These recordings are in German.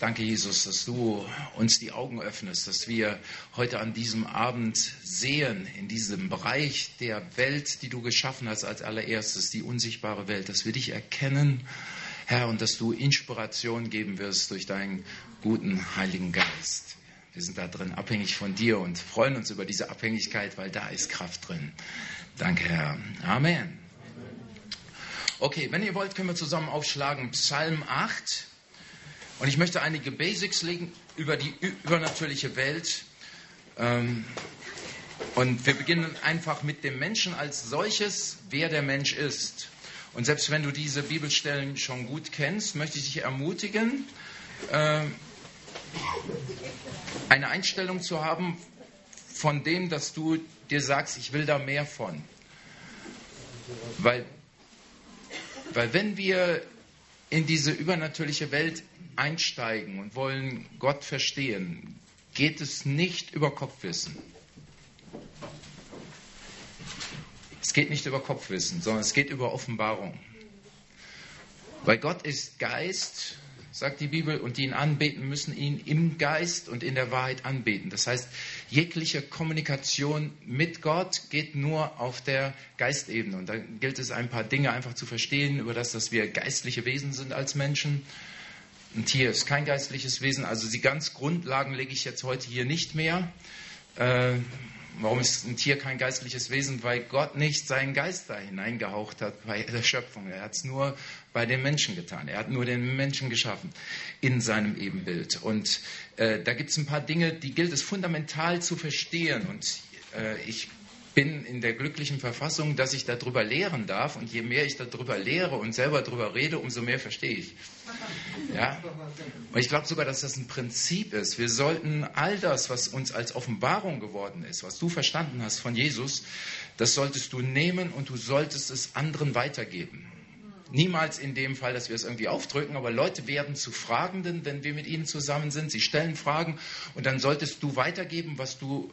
Danke, Jesus, dass du uns die Augen öffnest, dass wir heute an diesem Abend sehen, in diesem Bereich der Welt, die du geschaffen hast als allererstes, die unsichtbare Welt, dass wir dich erkennen, Herr, und dass du Inspiration geben wirst durch deinen guten Heiligen Geist. Wir sind da drin abhängig von dir und freuen uns über diese Abhängigkeit, weil da ist Kraft drin. Danke, Herr. Amen. Okay, wenn ihr wollt, können wir zusammen aufschlagen Psalm 8. Und ich möchte einige Basics legen über die übernatürliche Welt. Ähm, und wir beginnen einfach mit dem Menschen als solches, wer der Mensch ist. Und selbst wenn du diese Bibelstellen schon gut kennst, möchte ich dich ermutigen, ähm, eine Einstellung zu haben von dem, dass du dir sagst, ich will da mehr von. Weil, weil wenn wir in diese übernatürliche Welt einsteigen und wollen Gott verstehen, geht es nicht über Kopfwissen. Es geht nicht über Kopfwissen, sondern es geht über Offenbarung. Weil Gott ist Geist, sagt die Bibel, und die ihn anbeten, müssen ihn im Geist und in der Wahrheit anbeten. Das heißt, jegliche Kommunikation mit Gott geht nur auf der Geistebene. Und da gilt es, ein paar Dinge einfach zu verstehen, über das, dass wir geistliche Wesen sind als Menschen ein Tier ist kein geistliches Wesen. Also die ganz Grundlagen lege ich jetzt heute hier nicht mehr. Äh, warum ist ein Tier kein geistliches Wesen? Weil Gott nicht seinen Geist da hineingehaucht hat bei der Schöpfung. Er hat es nur bei den Menschen getan. Er hat nur den Menschen geschaffen in seinem Ebenbild. Und äh, da gibt es ein paar Dinge, die gilt es fundamental zu verstehen. Und äh, ich bin in der glücklichen Verfassung, dass ich darüber lehren darf. Und je mehr ich darüber lehre und selber darüber rede, umso mehr verstehe ich. Ja? Und ich glaube sogar, dass das ein Prinzip ist. Wir sollten all das, was uns als Offenbarung geworden ist, was du verstanden hast von Jesus, das solltest du nehmen und du solltest es anderen weitergeben. Niemals in dem Fall, dass wir es irgendwie aufdrücken, aber Leute werden zu Fragenden, wenn wir mit ihnen zusammen sind. Sie stellen Fragen und dann solltest du weitergeben, was du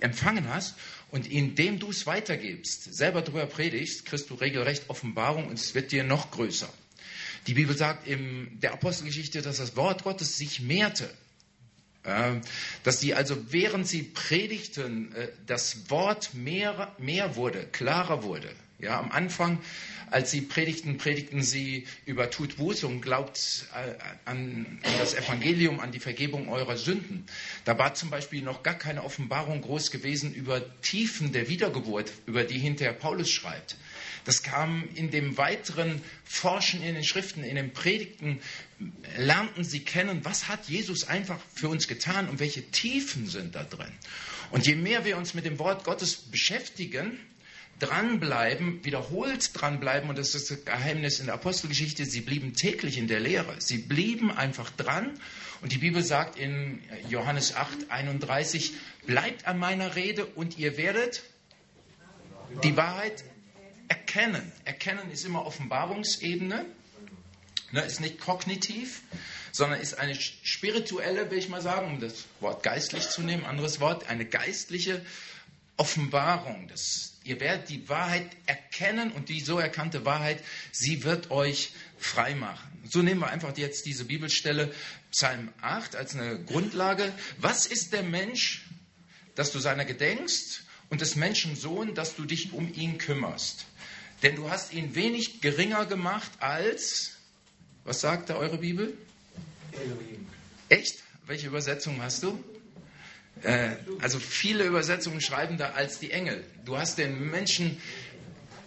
empfangen hast und indem du es weitergibst, selber darüber predigst, kriegst du regelrecht Offenbarung und es wird dir noch größer. Die Bibel sagt in der Apostelgeschichte, dass das Wort Gottes sich mehrte. Dass sie also, während sie predigten, äh, das Wort mehr, mehr wurde, klarer wurde. Ja, am Anfang als sie predigten, predigten sie über tut Buße und glaubt äh, an, an, das Evangelium, an die Vergebung eurer Sünden. Da war zum Beispiel noch gar keine Offenbarung groß gewesen über Tiefen der Wiedergeburt, über die hinterher Paulus schreibt. Das kam in dem weiteren Forschen in den Schriften, in den Predigten, lernten sie kennen, was hat Jesus einfach für uns getan und welche Tiefen sind da drin. Und je mehr wir uns mit dem Wort Gottes beschäftigen, dranbleiben, wiederholt dranbleiben, und das ist das Geheimnis in der Apostelgeschichte, sie blieben täglich in der Lehre. Sie blieben einfach dran. Und die Bibel sagt in Johannes 8, 31, bleibt an meiner Rede und ihr werdet die Wahrheit erkennen. Erkennen ist immer Offenbarungsebene, ne, ist nicht kognitiv, sondern ist eine spirituelle, will ich mal sagen, um das Wort geistlich zu nehmen, anderes Wort, eine geistliche Offenbarung. Das Ihr werdet die Wahrheit erkennen und die so erkannte Wahrheit, sie wird euch frei machen. So nehmen wir einfach jetzt diese Bibelstelle Psalm 8 als eine Grundlage. Was ist der Mensch, dass du seiner gedenkst und des Menschen Sohn, dass du dich um ihn kümmerst? Denn du hast ihn wenig geringer gemacht als, was sagt da eure Bibel? Elohim. Echt? Welche Übersetzung hast du? Äh, also viele Übersetzungen schreiben da als die Engel. Du hast den Menschen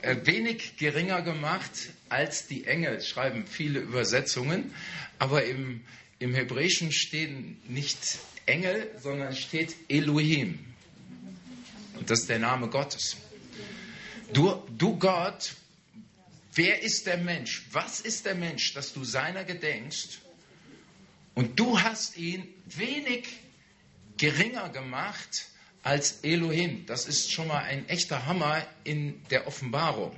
äh, wenig geringer gemacht als die Engel, schreiben viele Übersetzungen. Aber im, im Hebräischen stehen nicht Engel, sondern steht Elohim. Und das ist der Name Gottes. Du, du Gott, wer ist der Mensch? Was ist der Mensch, dass du seiner gedenkst? Und du hast ihn wenig geringer gemacht als Elohim. Das ist schon mal ein echter Hammer in der Offenbarung.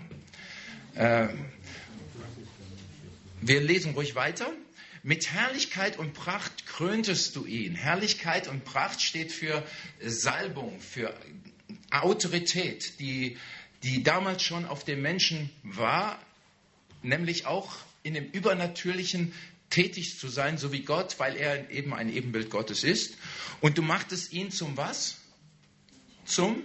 Äh, wir lesen ruhig weiter. Mit Herrlichkeit und Pracht kröntest du ihn. Herrlichkeit und Pracht steht für Salbung, für Autorität, die, die damals schon auf dem Menschen war, nämlich auch in dem übernatürlichen tätig zu sein, so wie Gott, weil er eben ein Ebenbild Gottes ist. Und du machtest ihn zum was? Zum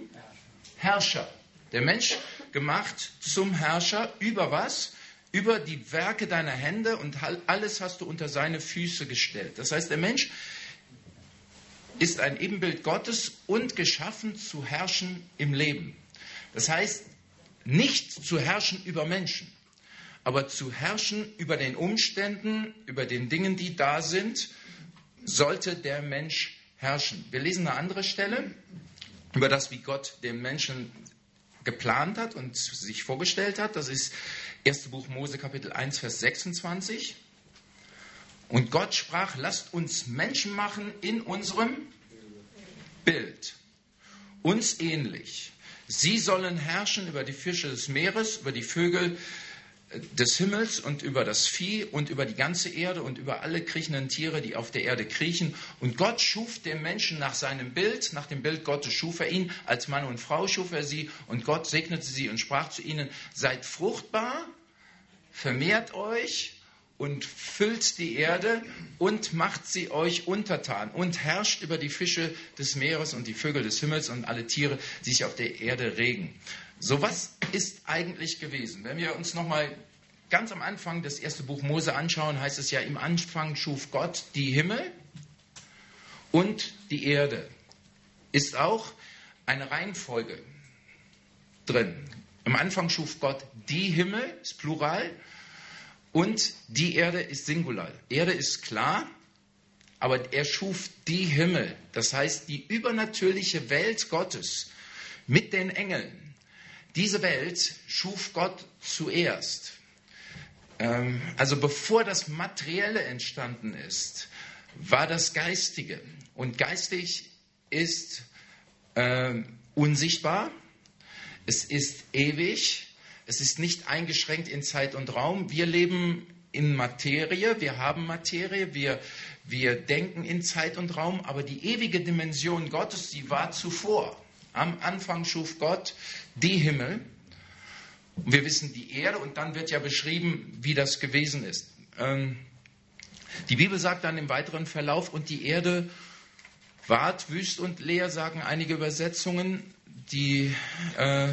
Herrscher. Der Mensch gemacht zum Herrscher über was? Über die Werke deiner Hände und alles hast du unter seine Füße gestellt. Das heißt, der Mensch ist ein Ebenbild Gottes und geschaffen zu herrschen im Leben. Das heißt, nicht zu herrschen über Menschen, aber zu herrschen über den Umständen, über den Dingen, die da sind, sollte der Mensch herrschen. Wir lesen eine andere Stelle über das, wie Gott den Menschen geplant hat und sich vorgestellt hat. Das ist 1. Buch Mose Kapitel 1, Vers 26. Und Gott sprach, lasst uns Menschen machen in unserem Bild, uns ähnlich. Sie sollen herrschen über die Fische des Meeres, über die Vögel äh, des Himmels und über das Vieh und über die ganze Erde und über alle kriechenden Tiere, die auf der Erde kriechen. Und Gott schuf den Menschen nach seinem Bild, nach dem Bild Gottes schuf er ihn, als Mann und Frau schuf er sie und Gott segnete sie und sprach zu ihnen, seid fruchtbar, vermehrt euch und füllt die Erde und macht sie euch untertan und herrscht über die Fische des Meeres und die Vögel des Himmels und alle Tiere, die sich auf der Erde regen. So was ist eigentlich gewesen? Wenn wir uns nochmal ganz am Anfang das erste Buch Mose anschauen, heißt es ja, im Anfang schuf Gott die Himmel und die Erde. Ist auch eine Reihenfolge drin. Am Anfang schuf Gott die Himmel, ist Plural, und die Erde ist Singular. Erde ist klar, aber er schuf die Himmel, das heißt die übernatürliche Welt Gottes mit den Engeln. Diese Welt schuf Gott zuerst. Ähm, also bevor das Materielle entstanden ist, war das Geistige. Und geistig ist äh, unsichtbar, es ist ewig, es ist nicht eingeschränkt in Zeit und Raum. Wir leben in Materie, wir haben Materie, wir, wir denken in Zeit und Raum, aber die ewige Dimension Gottes, die war zuvor. Am Anfang schuf Gott die Himmel. Wir wissen die Erde und dann wird ja beschrieben, wie das gewesen ist. Ähm, die Bibel sagt dann im weiteren Verlauf, und die Erde ward wüst und leer, sagen einige Übersetzungen. Die äh,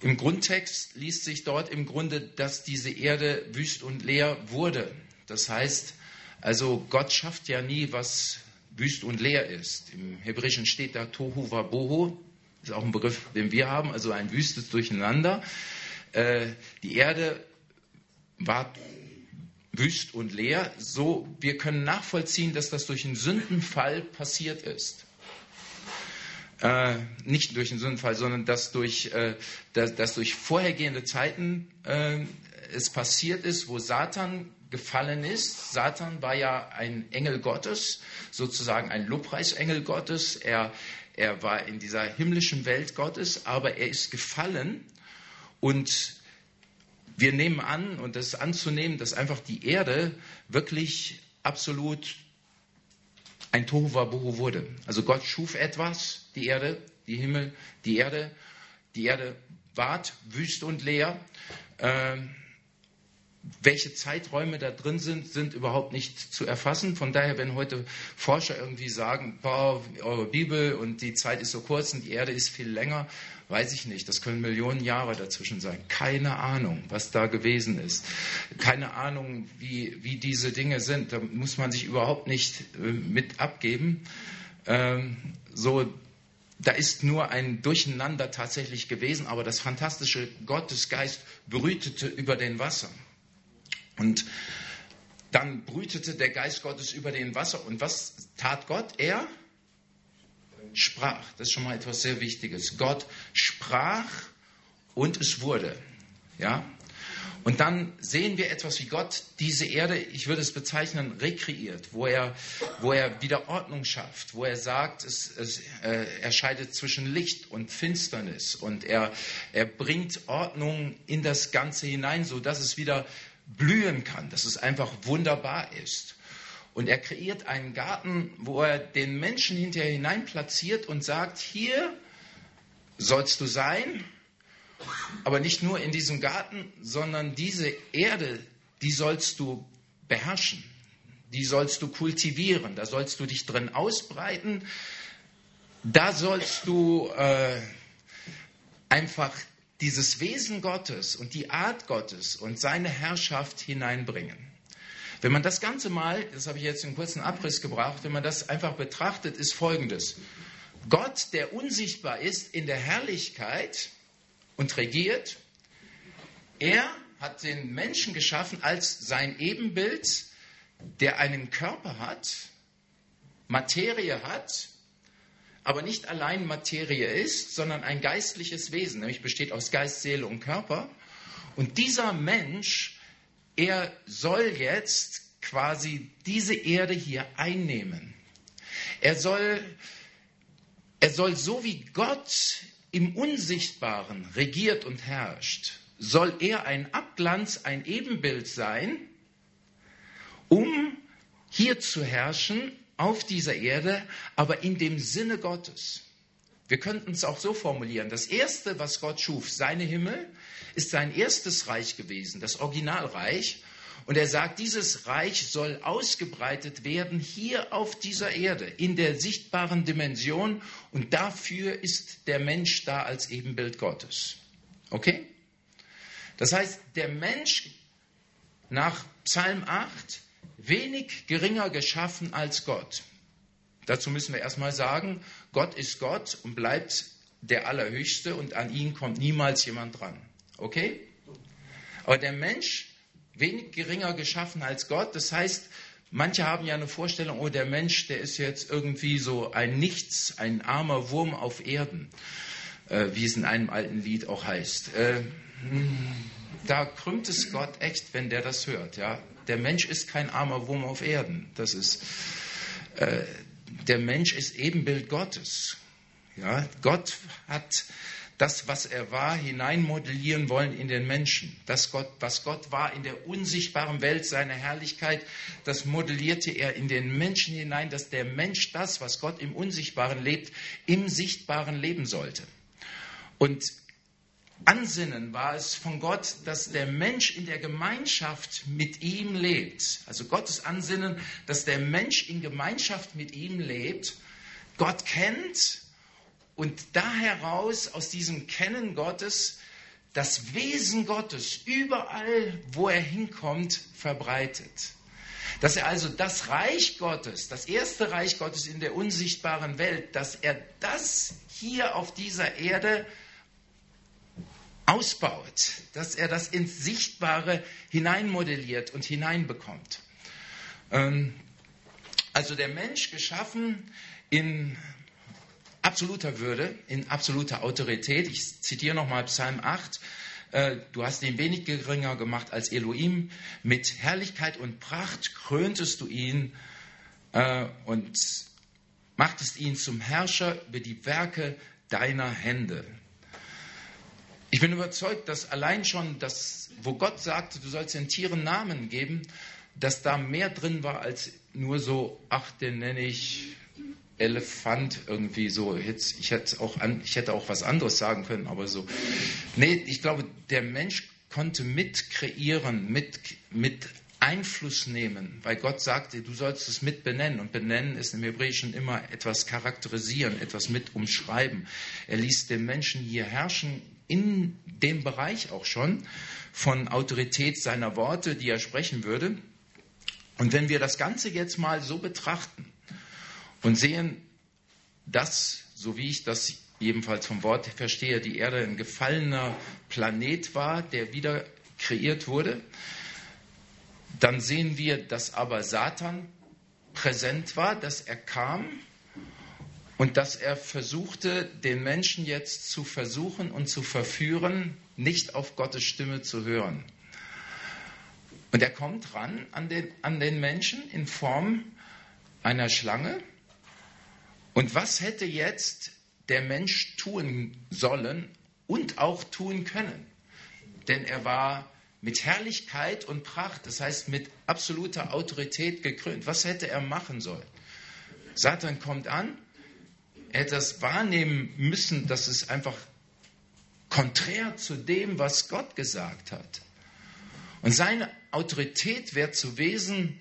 im Grundtext liest sich dort im Grunde, dass diese Erde wüst und leer wurde. Das heißt, also Gott schafft ja nie, was wüst und leer ist. Im Hebräischen steht da Tohu Wabohu, ist auch ein Begriff, den wir haben, also ein wüstes Durcheinander. Äh, die Erde war wüst und leer, so wir können nachvollziehen, dass das durch einen Sündenfall passiert ist äh, nicht durch den Sündenfall, sondern dass durch, äh, dass, dass, durch vorhergehende Zeiten äh, es passiert ist, wo Satan gefallen ist. Satan war ja ein Engel Gottes, sozusagen ein Lobpreisengel Gottes. Er, er war in dieser himmlischen Welt Gottes, aber er ist gefallen und wir nehmen an, und das anzunehmen, dass einfach die Erde wirklich absolut ein Tohuwabohu wurde. Also Gott schuf etwas, die Erde, die Himmel, die Erde. Die Erde ward wüst und leer. Ähm, welche Zeiträume da drin sind, sind überhaupt nicht zu erfassen. Von daher, wenn heute Forscher irgendwie sagen, boah, eure Bibel und die Zeit ist so kurz und die Erde ist viel länger, weiß ich nicht. Das können Millionen Jahre dazwischen sein. Keine Ahnung, was da gewesen ist. Keine Ahnung, wie, wie diese Dinge sind. Da muss man sich überhaupt nicht äh, mit abgeben. Ähm, so, da ist nur ein Durcheinander tatsächlich gewesen, aber das fantastische Gottesgeist brütete über den Wassern. Und dann brütete der Geist Gottes über den Wasser. Und was tat Gott? Er sprach. Das ist schon mal etwas sehr Wichtiges. Gott sprach und es wurde. Ja? Und dann sehen wir etwas, wie Gott diese Erde, ich würde es bezeichnen, rekreiert, wo er, wo er wieder Ordnung schafft, wo er sagt, es, es, äh, er scheidet zwischen Licht und Finsternis und er, er bringt Ordnung in das Ganze hinein, sodass es wieder blühen kann, dass es einfach wunderbar ist. Und er kreiert einen Garten, wo er den Menschen hinterher hinein platziert und sagt, hier sollst du sein, aber nicht nur in diesem Garten, sondern diese Erde, die sollst du beherrschen. Die sollst du kultivieren, da sollst du dich drin ausbreiten, da sollst du äh, einfach dieses Wesen Gottes und die Art Gottes und seine Herrschaft hineinbringen. Wenn man das Ganze mal, das habe ich jetzt in kurzen Abriss gebracht, wenn man das einfach betrachtet, ist Folgendes. Gott, der unsichtbar ist in der Herrlichkeit und regiert, er hat den Menschen geschaffen als sein Ebenbild, der einen Körper hat, Materie hat, aber nicht allein Materie ist, sondern ein geistliches Wesen, nämlich besteht aus Geist, Seele und Körper. Und dieser Mensch, er soll jetzt quasi diese Erde hier einnehmen. Er soll, er soll so wie Gott im Unsichtbaren regiert und herrscht, soll er ein Abglanz, ein Ebenbild sein, um hier zu herrschen auf dieser Erde, aber in dem Sinne Gottes. Wir könnten es auch so formulieren. Das Erste, was Gott schuf, seine Himmel, ist sein erstes Reich gewesen, das Originalreich. Und er sagt, dieses Reich soll ausgebreitet werden hier auf dieser Erde, in der sichtbaren Dimension. Und dafür ist der Mensch da als Ebenbild Gottes. Okay? Das heißt, der Mensch nach Psalm 8 wenig geringer geschaffen als Gott. Dazu müssen wir erstmal sagen, Gott ist Gott und bleibt der Allerhöchste und an ihn kommt niemals jemand dran. Okay? Aber der Mensch wenig geringer geschaffen als Gott, das heißt, manche haben ja eine Vorstellung, oh, der Mensch, der ist jetzt irgendwie so ein Nichts, ein armer Wurm auf Erden, äh, wie es in einem alten Lied auch heißt. Äh, da krümmt es Gott echt, wenn der das hört. Ja? Der Mensch ist kein armer Wurm auf Erden. Das ist, äh, der Mensch ist Ebenbild Gottes. Ja? Gott hat das, was er war, hineinmodellieren wollen in den Menschen. Das Gott, was Gott war in der unsichtbaren Welt seiner Herrlichkeit, das modellierte er in den Menschen hinein, dass der Mensch das, was Gott im Unsichtbaren lebt, im Sichtbaren leben sollte. Und Ansinnen war es von Gott, dass der Mensch in der Gemeinschaft mit ihm lebt. Also Gottes Ansinnen, dass der Mensch in Gemeinschaft mit ihm lebt, Gott kennt und da heraus aus diesem Kennen Gottes das Wesen Gottes überall, wo er hinkommt, verbreitet. Dass er also das Reich Gottes, das erste Reich Gottes in der unsichtbaren Welt, dass er das hier auf dieser Erde ausbaut, dass er das ins Sichtbare hineinmodelliert und hineinbekommt. Ähm, also der Mensch geschaffen in absoluter Würde, in absoluter Autorität. Ich zitiere nochmal Psalm 8. Äh, du hast ihn wenig geringer gemacht als Elohim. Mit Herrlichkeit und Pracht kröntest du ihn äh, und machtest ihn zum Herrscher über die Werke deiner Hände. Ich bin überzeugt, dass allein schon das, wo Gott sagte, du sollst den Tieren Namen geben, dass da mehr drin war als nur so, ach, den nenne ich Elefant irgendwie so. Jetzt, ich, hätte auch an, ich hätte auch was anderes sagen können, aber so. Nee, ich glaube, der Mensch konnte mit kreieren, mit, mit Einfluss nehmen, weil Gott sagte, du sollst es mit benennen. Und benennen ist im Hebräischen immer etwas charakterisieren, etwas mit umschreiben. Er ließ den Menschen hier herrschen in dem Bereich auch schon von Autorität seiner Worte, die er sprechen würde. Und wenn wir das Ganze jetzt mal so betrachten und sehen, dass, so wie ich das jedenfalls vom Wort verstehe, die Erde ein gefallener Planet war, der wieder kreiert wurde, dann sehen wir, dass aber Satan präsent war, dass er kam und dass er versuchte, den Menschen jetzt zu versuchen und zu verführen, nicht auf Gottes Stimme zu hören. Und er kommt ran an den, an den Menschen in Form einer Schlange. Und was hätte jetzt der Mensch tun sollen und auch tun können? Denn er war mit Herrlichkeit und Pracht, das heißt mit absoluter Autorität gekrönt. Was hätte er machen sollen? Satan kommt an er hätte das wahrnehmen müssen, dass es einfach konträr zu dem, was Gott gesagt hat. Und seine Autorität wäre zu Wesen,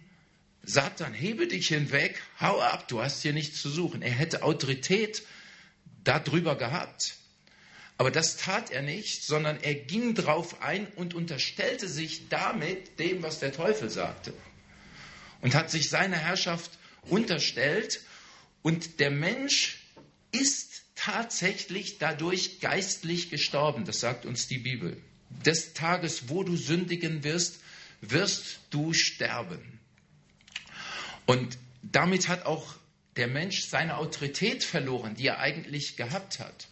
Satan, hebe dich hinweg, hau ab, du hast hier nichts zu suchen. Er hätte Autorität darüber gehabt. Aber das tat er nicht, sondern er ging drauf ein und unterstellte sich damit dem, was der Teufel sagte. Und hat sich seiner Herrschaft unterstellt. Und der Mensch ist tatsächlich dadurch geistlich gestorben. Das sagt uns die Bibel. Des Tages, wo du sündigen wirst, wirst du sterben. Und damit hat auch der Mensch seine Autorität verloren, die er eigentlich gehabt hat.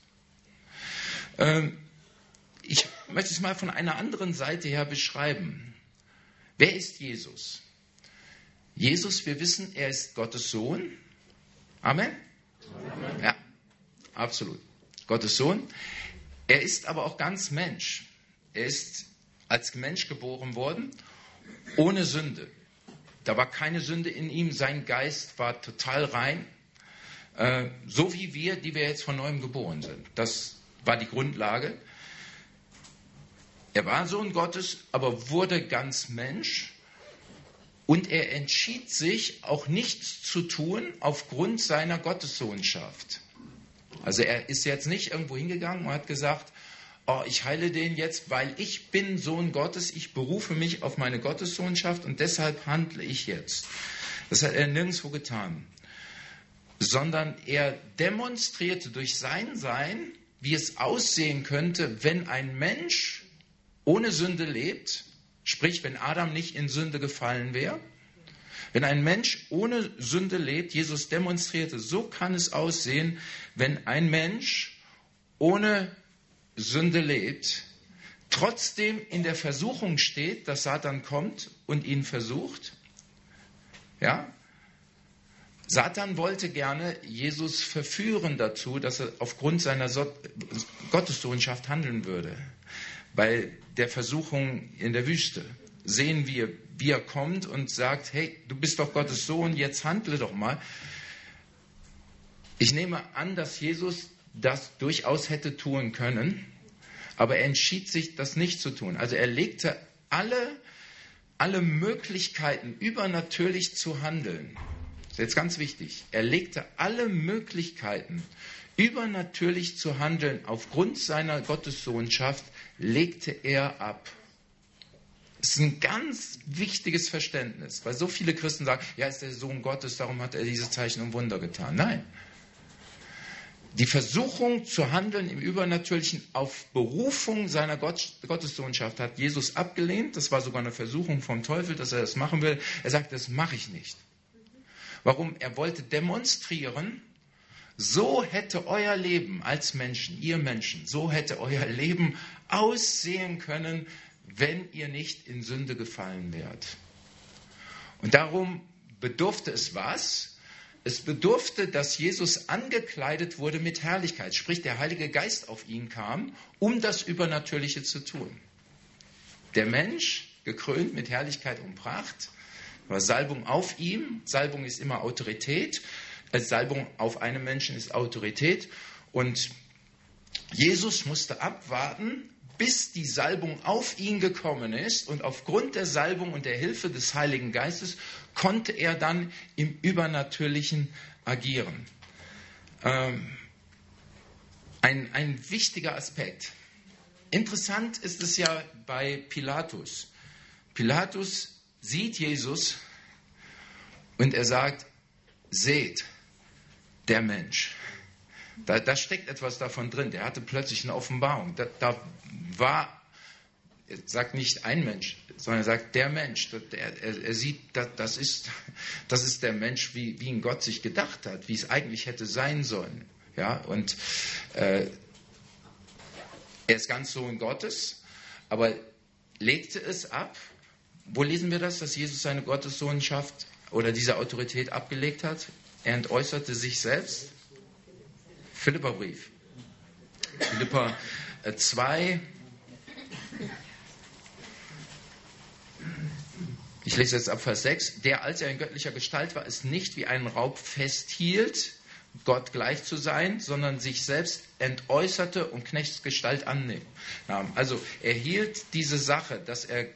Ähm, ich möchte es mal von einer anderen Seite her beschreiben. Wer ist Jesus? Jesus, wir wissen, er ist Gottes Sohn. Amen? Amen. Ja, absolut. Gottes Sohn. Er ist aber auch ganz Mensch. Er ist als Mensch geboren worden, ohne Sünde. Da war keine Sünde in ihm. Sein Geist war total rein. Äh, so wie wir, die wir jetzt von neuem geboren sind. Das war die Grundlage. Er war Sohn Gottes, aber wurde ganz Mensch. Und er entschied sich, auch nichts zu tun aufgrund seiner Gottessohnschaft. Also er ist jetzt nicht irgendwo hingegangen und hat gesagt, oh, ich heile den jetzt, weil ich bin Sohn Gottes, ich berufe mich auf meine Gottessohnschaft und deshalb handle ich jetzt. Das hat er nirgendwo getan. Sondern er demonstrierte durch sein Sein, wie es aussehen könnte, wenn ein Mensch ohne Sünde lebt, sprich wenn Adam nicht in Sünde gefallen wäre. Wenn ein Mensch ohne Sünde lebt, Jesus demonstrierte, so kann es aussehen, wenn ein Mensch ohne Sünde lebt, trotzdem in der Versuchung steht, dass Satan kommt und ihn versucht. Ja? Satan wollte gerne Jesus verführen dazu, dass er aufgrund seiner so Gottessohnschaft handeln würde. Bei der Versuchung in der Wüste sehen wir, wie er kommt und sagt, hey, du bist doch Gottes Sohn, jetzt handle doch mal. Ich nehme an, dass Jesus das durchaus hätte tun können, aber er entschied sich, das nicht zu tun. Also er legte alle, alle Möglichkeiten, übernatürlich zu handeln, ist jetzt ganz wichtig. Er legte alle Möglichkeiten, übernatürlich zu handeln, aufgrund seiner Gottessohnschaft, legte er ab. Das ist ein ganz wichtiges Verständnis, weil so viele Christen sagen, ja, ist der Sohn Gottes, darum hat er diese Zeichen und Wunder getan. Nein. Die Versuchung zu handeln im Übernatürlichen auf Berufung seiner Gott, Gottessohnschaft hat Jesus abgelehnt. Das war sogar eine Versuchung vom Teufel, dass er das machen will. Er sagt, das mache ich nicht. Warum? Er wollte demonstrieren, so hätte euer Leben als Menschen, ihr Menschen, so hätte euer Leben aussehen können, wenn ihr nicht in Sünde gefallen wärt. Und darum bedurfte es was? Es bedurfte, dass Jesus angekleidet wurde mit Herrlichkeit, sprich der Heilige Geist auf ihn kam, um das Übernatürliche zu tun. Der Mensch, gekrönt mit Herrlichkeit und Pracht, war Salbung auf ihm. Salbung ist immer Autorität. Äh, Salbung auf einem Menschen ist Autorität. Und Jesus musste abwarten, bis die Salbung auf ihn gekommen ist. Und aufgrund der Salbung und der Hilfe des Heiligen Geistes konnte er dann im Übernatürlichen agieren. Ähm, ein, ein wichtiger Aspekt. Interessant ist es ja bei Pilatus. Pilatus sieht Jesus und er sagt, seht, der Mensch. Da, da steckt etwas davon drin. Der hatte plötzlich eine Offenbarung. Da, da war, sagt nicht ein Mensch, sondern er sagt der Mensch. Er, er, er sieht, das, ist, das ist der Mensch, wie, wie ihn Gott sich gedacht hat, wie es eigentlich hätte sein sollen. Ja, und äh, er ist ganz Sohn Gottes, aber legte es ab wo lesen wir das, dass Jesus seine Gottessohnschaft oder diese Autorität abgelegt hat? Er entäußerte sich selbst. Philipperbrief. Philippa 2. ich lese jetzt ab Vers 6. Der, als er in göttlicher Gestalt war, es nicht wie einen Raub festhielt, Gott gleich zu sein, sondern sich selbst entäußerte und Knechtsgestalt annehmen. Also er hielt diese Sache, dass er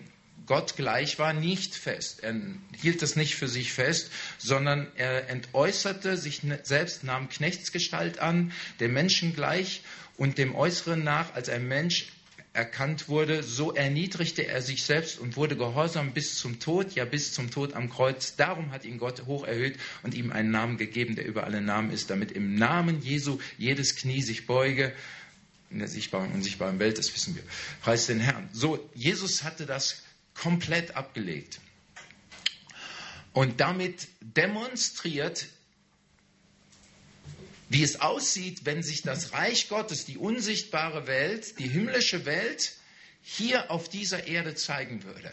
Gott gleich war, nicht fest. Er hielt es nicht für sich fest, sondern er entäußerte sich ne, selbst, nahm Knechtsgestalt an, dem Menschen gleich und dem Äußeren nach als ein Mensch erkannt wurde, so erniedrigte er sich selbst und wurde gehorsam bis zum Tod, ja bis zum Tod am Kreuz. Darum hat ihn Gott hoch erhöht und ihm einen Namen gegeben, der über alle Namen ist, damit im Namen Jesu jedes Knie sich beuge in der sichtbaren und unsichtbaren Welt, das wissen wir. Preis den Herrn. So, Jesus hatte das komplett abgelegt und damit demonstriert, wie es aussieht, wenn sich das Reich Gottes, die unsichtbare Welt, die himmlische Welt hier auf dieser Erde zeigen würde.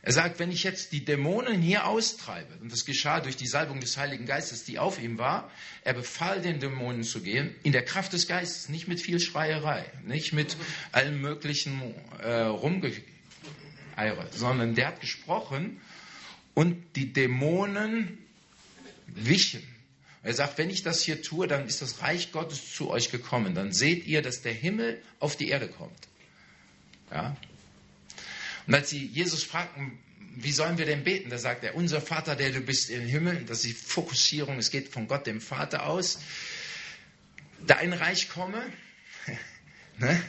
Er sagt, wenn ich jetzt die Dämonen hier austreibe, und das geschah durch die Salbung des Heiligen Geistes, die auf ihm war, er befahl den Dämonen zu gehen, in der Kraft des Geistes, nicht mit viel Schreierei, nicht mit allem möglichen äh, Rumgeeire, sondern der hat gesprochen und die Dämonen wichen. Er sagt, wenn ich das hier tue, dann ist das Reich Gottes zu euch gekommen. Dann seht ihr, dass der Himmel auf die Erde kommt. Ja? Und als sie Jesus fragten, wie sollen wir denn beten? Da sagt er, unser Vater, der du bist im Himmel. Das ist die Fokussierung, es geht von Gott, dem Vater aus. Dein Reich komme. ne?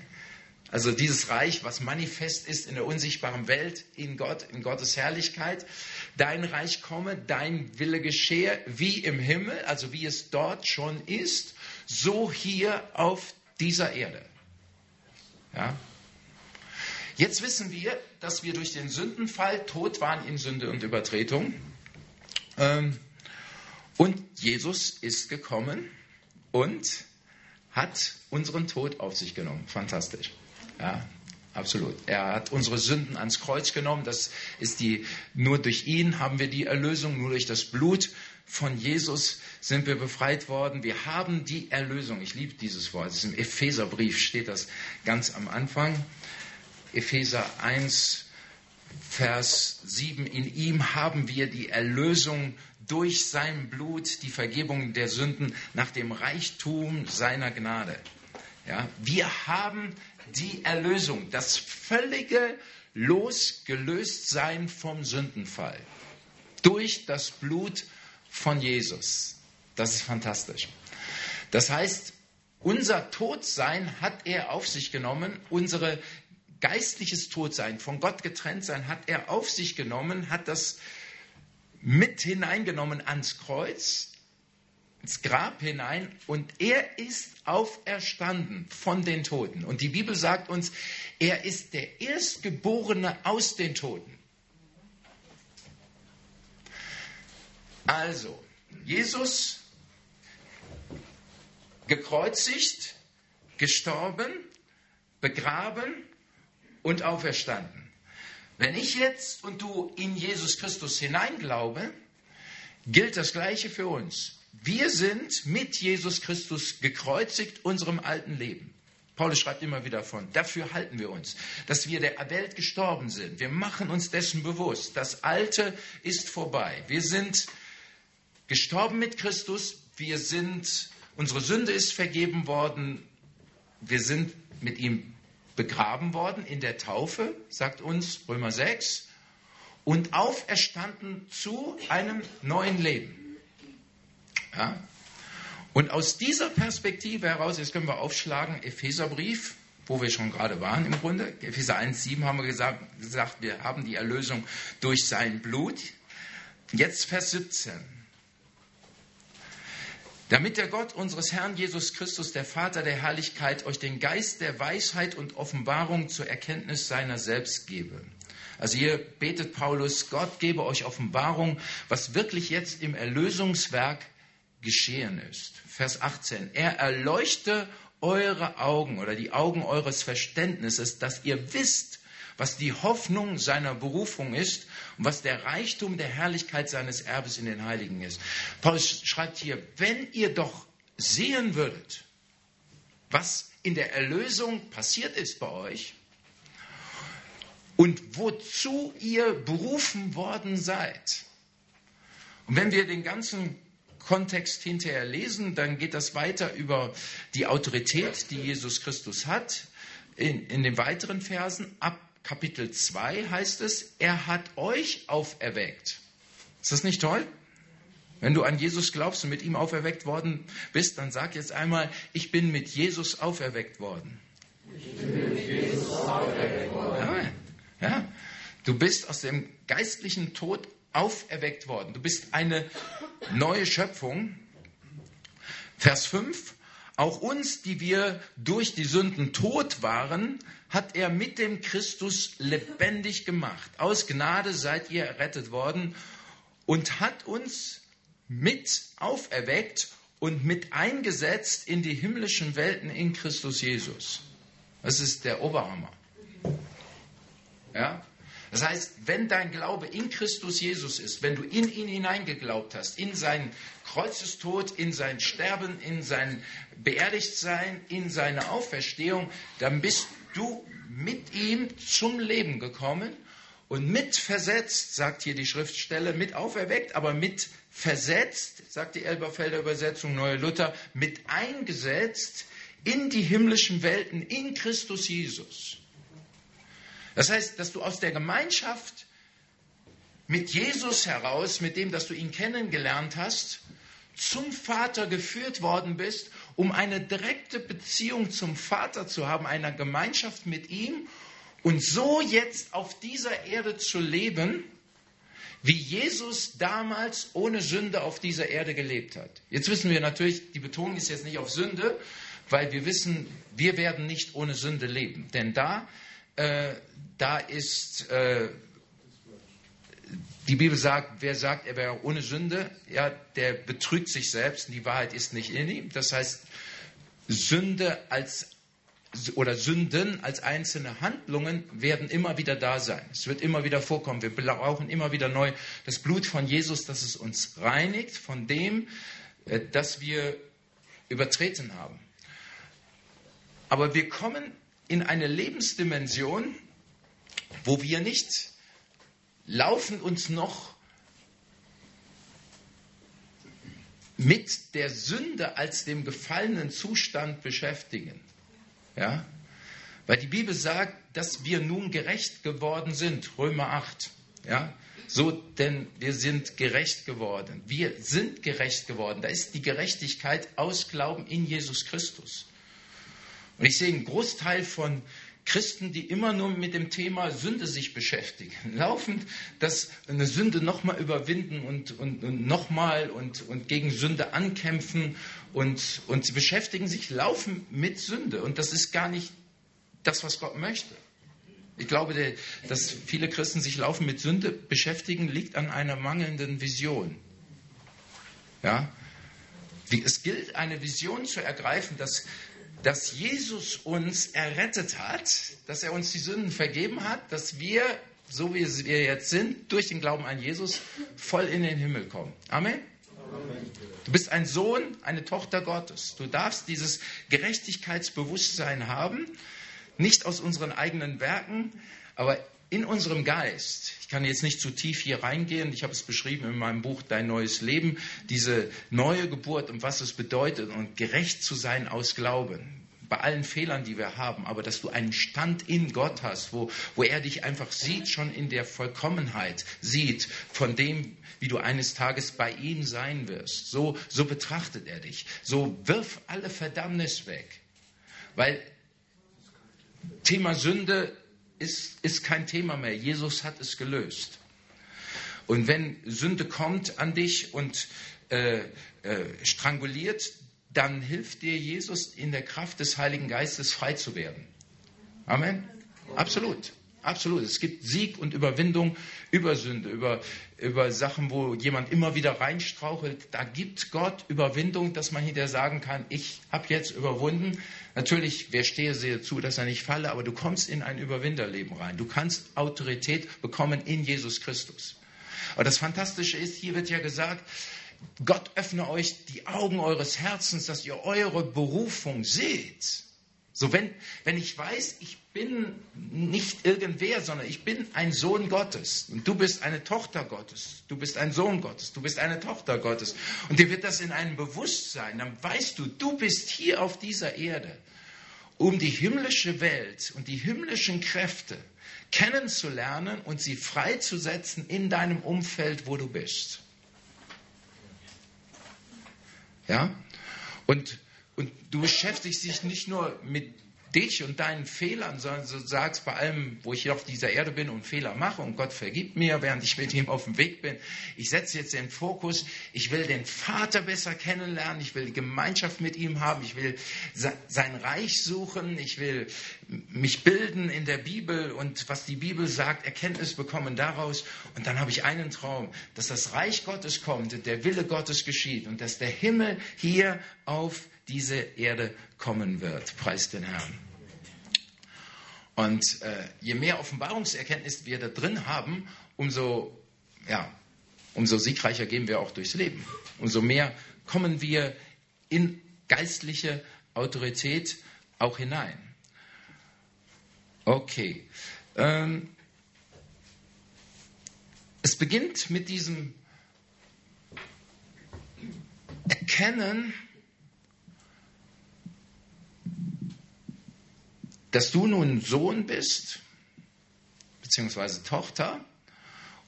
Also dieses Reich, was manifest ist in der unsichtbaren Welt, in Gott, in Gottes Herrlichkeit. Dein Reich komme, dein Wille geschehe, wie im Himmel, also wie es dort schon ist, so hier auf dieser Erde. Ja? Jetzt wissen wir, dass wir durch den Sündenfall tot waren in Sünde und Übertretung. Ähm, und Jesus ist gekommen und hat unseren Tod auf sich genommen. Fantastisch. Ja, absolut. Er hat unsere Sünden ans Kreuz genommen. Das ist die, nur durch ihn haben wir die Erlösung, nur durch das Blut von Jesus sind wir befreit worden. Wir haben die Erlösung. Ich liebe dieses Wort. Im Epheserbrief steht das ganz am Anfang. Epheser 1, Vers 7. In ihm haben wir die Erlösung durch sein Blut, die Vergebung der Sünden nach dem Reichtum seiner Gnade. Ja, wir haben die Erlösung, das völlige Losgelöstsein vom Sündenfall durch das Blut von Jesus. Das ist fantastisch. Das heißt, unser Todsein hat er auf sich genommen, unsere geistliches Todsein, von Gott getrennt sein, hat er auf sich genommen, hat das mit hineingenommen ans Kreuz ins Grab hinein und er ist auferstanden von den Toten. Und die Bibel sagt uns, er ist der Erstgeborene aus den Toten. Also, Jesus gekreuzigt, gestorben, begraben und auferstanden. Wenn ich jetzt und du in Jesus Christus hineinglaube, gilt das Gleiche für uns. Wir sind mit Jesus Christus gekreuzigt unserem alten Leben. Paulus schreibt immer wieder von, dafür halten wir uns, dass wir der Welt gestorben sind. Wir machen uns dessen bewusst. Das Alte ist vorbei. Wir sind gestorben mit Christus. Wir sind, unsere Sünde ist vergeben worden. Wir sind mit ihm begraben worden in der Taufe, sagt uns Römer 6, und auferstanden zu einem neuen Leben. Ja? Und aus dieser Perspektive heraus, jetzt können wir aufschlagen, Epheserbrief, wo wir schon gerade waren im Grunde. Epheser 1,7 haben wir gesagt, gesagt, wir haben die Erlösung durch sein Blut. Jetzt Vers 17. Damit der Gott unseres Herrn Jesus Christus, der Vater der Herrlichkeit, euch den Geist der Weisheit und Offenbarung zur Erkenntnis seiner selbst gebe. Also hier betet Paulus, Gott gebe euch Offenbarung, was wirklich jetzt im Erlösungswerk geschehen ist. Vers 18. Er erleuchte eure Augen oder die Augen eures Verständnisses, dass ihr wisst, was die Hoffnung seiner Berufung ist und was der Reichtum der Herrlichkeit seines Erbes in den Heiligen ist. Paulus schreibt hier, wenn ihr doch sehen würdet, was in der Erlösung passiert ist bei euch und wozu ihr berufen worden seid. Und wenn wir den ganzen Kontext hinterher lesen, dann geht das weiter über die Autorität, die Jesus Christus hat, in, in den weiteren Versen ab Kapitel 2 heißt es, er hat euch auferweckt. Ist das nicht toll? Wenn du an Jesus glaubst und mit ihm auferweckt worden bist, dann sag jetzt einmal, ich bin mit Jesus auferweckt worden. Ich bin mit Jesus auferweckt worden. Ja, ja. Du bist aus dem geistlichen Tod auferweckt worden. Du bist eine neue Schöpfung. Vers 5. Auch uns, die wir durch die Sünden tot waren, hat er mit dem Christus lebendig gemacht. Aus Gnade seid ihr errettet worden und hat uns mit auferweckt und mit eingesetzt in die himmlischen Welten in Christus Jesus. Das ist der Oberhammer. Ja? Das heißt, wenn dein Glaube in Christus Jesus ist, wenn du in ihn hineingeglaubt hast, in seinen Kreuzestod, in sein Sterben, in sein Beerdigtsein, in seine Auferstehung, dann bist du mit ihm zum Leben gekommen und mit versetzt, sagt hier die Schriftstelle, mit auferweckt, aber mit versetzt, sagt die Elberfelder Übersetzung, Neue Luther, mit eingesetzt in die himmlischen Welten in Christus Jesus. Das heißt, dass du aus der Gemeinschaft mit Jesus heraus, mit dem, dass du ihn kennengelernt hast, zum Vater geführt worden bist, um eine direkte Beziehung zum Vater zu haben, einer Gemeinschaft mit ihm und so jetzt auf dieser Erde zu leben, wie Jesus damals ohne Sünde auf dieser Erde gelebt hat. Jetzt wissen wir natürlich, die Betonung ist jetzt nicht auf Sünde, weil wir wissen, wir werden nicht ohne Sünde leben. Denn da, äh, da ist, äh, die Bibel sagt, wer sagt, er wäre ohne Sünde, ja, der betrügt sich selbst und die Wahrheit ist nicht in ihm. Das heißt, Sünde als oder Sünden als einzelne Handlungen werden immer wieder da sein. Es wird immer wieder vorkommen. Wir brauchen immer wieder neu das Blut von Jesus, dass es uns reinigt von dem, äh, das wir übertreten haben. Aber wir kommen in eine Lebensdimension, wo wir nicht laufen uns noch mit der Sünde als dem gefallenen Zustand beschäftigen. Ja? Weil die Bibel sagt, dass wir nun gerecht geworden sind, Römer 8. Ja? So, denn wir sind gerecht geworden. Wir sind gerecht geworden. Da ist die Gerechtigkeit aus Glauben in Jesus Christus. Und ich sehe einen Großteil von Christen, die immer nur mit dem Thema Sünde sich beschäftigen, laufend das eine Sünde nochmal überwinden und, und, und nochmal und, und gegen Sünde ankämpfen und, und sie beschäftigen sich, laufen mit Sünde. Und das ist gar nicht das, was Gott möchte. Ich glaube, dass viele Christen sich laufen mit Sünde beschäftigen, liegt an einer mangelnden Vision. Ja? Es gilt, eine Vision zu ergreifen, dass dass Jesus uns errettet hat, dass er uns die Sünden vergeben hat, dass wir, so wie wir jetzt sind, durch den Glauben an Jesus voll in den Himmel kommen. Amen. Du bist ein Sohn, eine Tochter Gottes. Du darfst dieses Gerechtigkeitsbewusstsein haben, nicht aus unseren eigenen Werken, aber in unserem Geist. Ich kann jetzt nicht zu tief hier reingehen. Ich habe es beschrieben in meinem Buch Dein neues Leben. Diese neue Geburt und was es bedeutet und gerecht zu sein aus Glauben. Bei allen Fehlern, die wir haben, aber dass du einen Stand in Gott hast, wo, wo er dich einfach sieht, schon in der Vollkommenheit sieht, von dem, wie du eines Tages bei ihm sein wirst. So, so betrachtet er dich. So wirf alle Verdammnis weg. Weil Thema Sünde ist, ist kein Thema mehr. Jesus hat es gelöst. Und wenn Sünde kommt an dich und äh, äh, stranguliert, dann hilft dir Jesus in der Kraft des Heiligen Geistes frei zu werden. Amen. Absolut. Absolut. Es gibt Sieg und Überwindung über Sünde, über, über Sachen, wo jemand immer wieder reinstrauchelt. Da gibt Gott Überwindung, dass man hinterher sagen kann, ich habe jetzt überwunden. Natürlich, wer stehe, sehe zu, dass er nicht falle, aber du kommst in ein Überwinderleben rein. Du kannst Autorität bekommen in Jesus Christus. Aber das Fantastische ist, hier wird ja gesagt, Gott öffne euch die Augen eures Herzens, dass ihr eure Berufung seht. So, wenn, wenn ich weiß, ich bin nicht irgendwer, sondern ich bin ein Sohn Gottes. Und du bist eine Tochter Gottes, du bist ein Sohn Gottes, du bist eine Tochter Gottes. Und dir wird das in einem Bewusstsein, dann weißt du, du bist hier auf dieser Erde, um die himmlische Welt und die himmlischen Kräfte kennenzulernen und sie freizusetzen in deinem Umfeld, wo du bist. Ja? Und, und du beschäftigst dich nicht nur mit dich und deinen Fehlern, sondern du sagst bei allem, wo ich auf dieser Erde bin und Fehler mache und Gott vergibt mir, während ich mit ihm auf dem Weg bin. Ich setze jetzt den Fokus, ich will den Vater besser kennenlernen, ich will Gemeinschaft mit ihm haben, ich will sein Reich suchen, ich will mich bilden in der Bibel und was die Bibel sagt, Erkenntnis bekommen daraus. Und dann habe ich einen Traum, dass das Reich Gottes kommt und der Wille Gottes geschieht und dass der Himmel hier auf diese Erde kommen wird. Preis den Herrn. Und äh, je mehr Offenbarungserkenntnis wir da drin haben, umso, ja, umso siegreicher gehen wir auch durchs Leben. Umso mehr kommen wir in geistliche Autorität auch hinein. Okay. Ähm, es beginnt mit diesem Erkennen, dass du nun Sohn bist, beziehungsweise Tochter,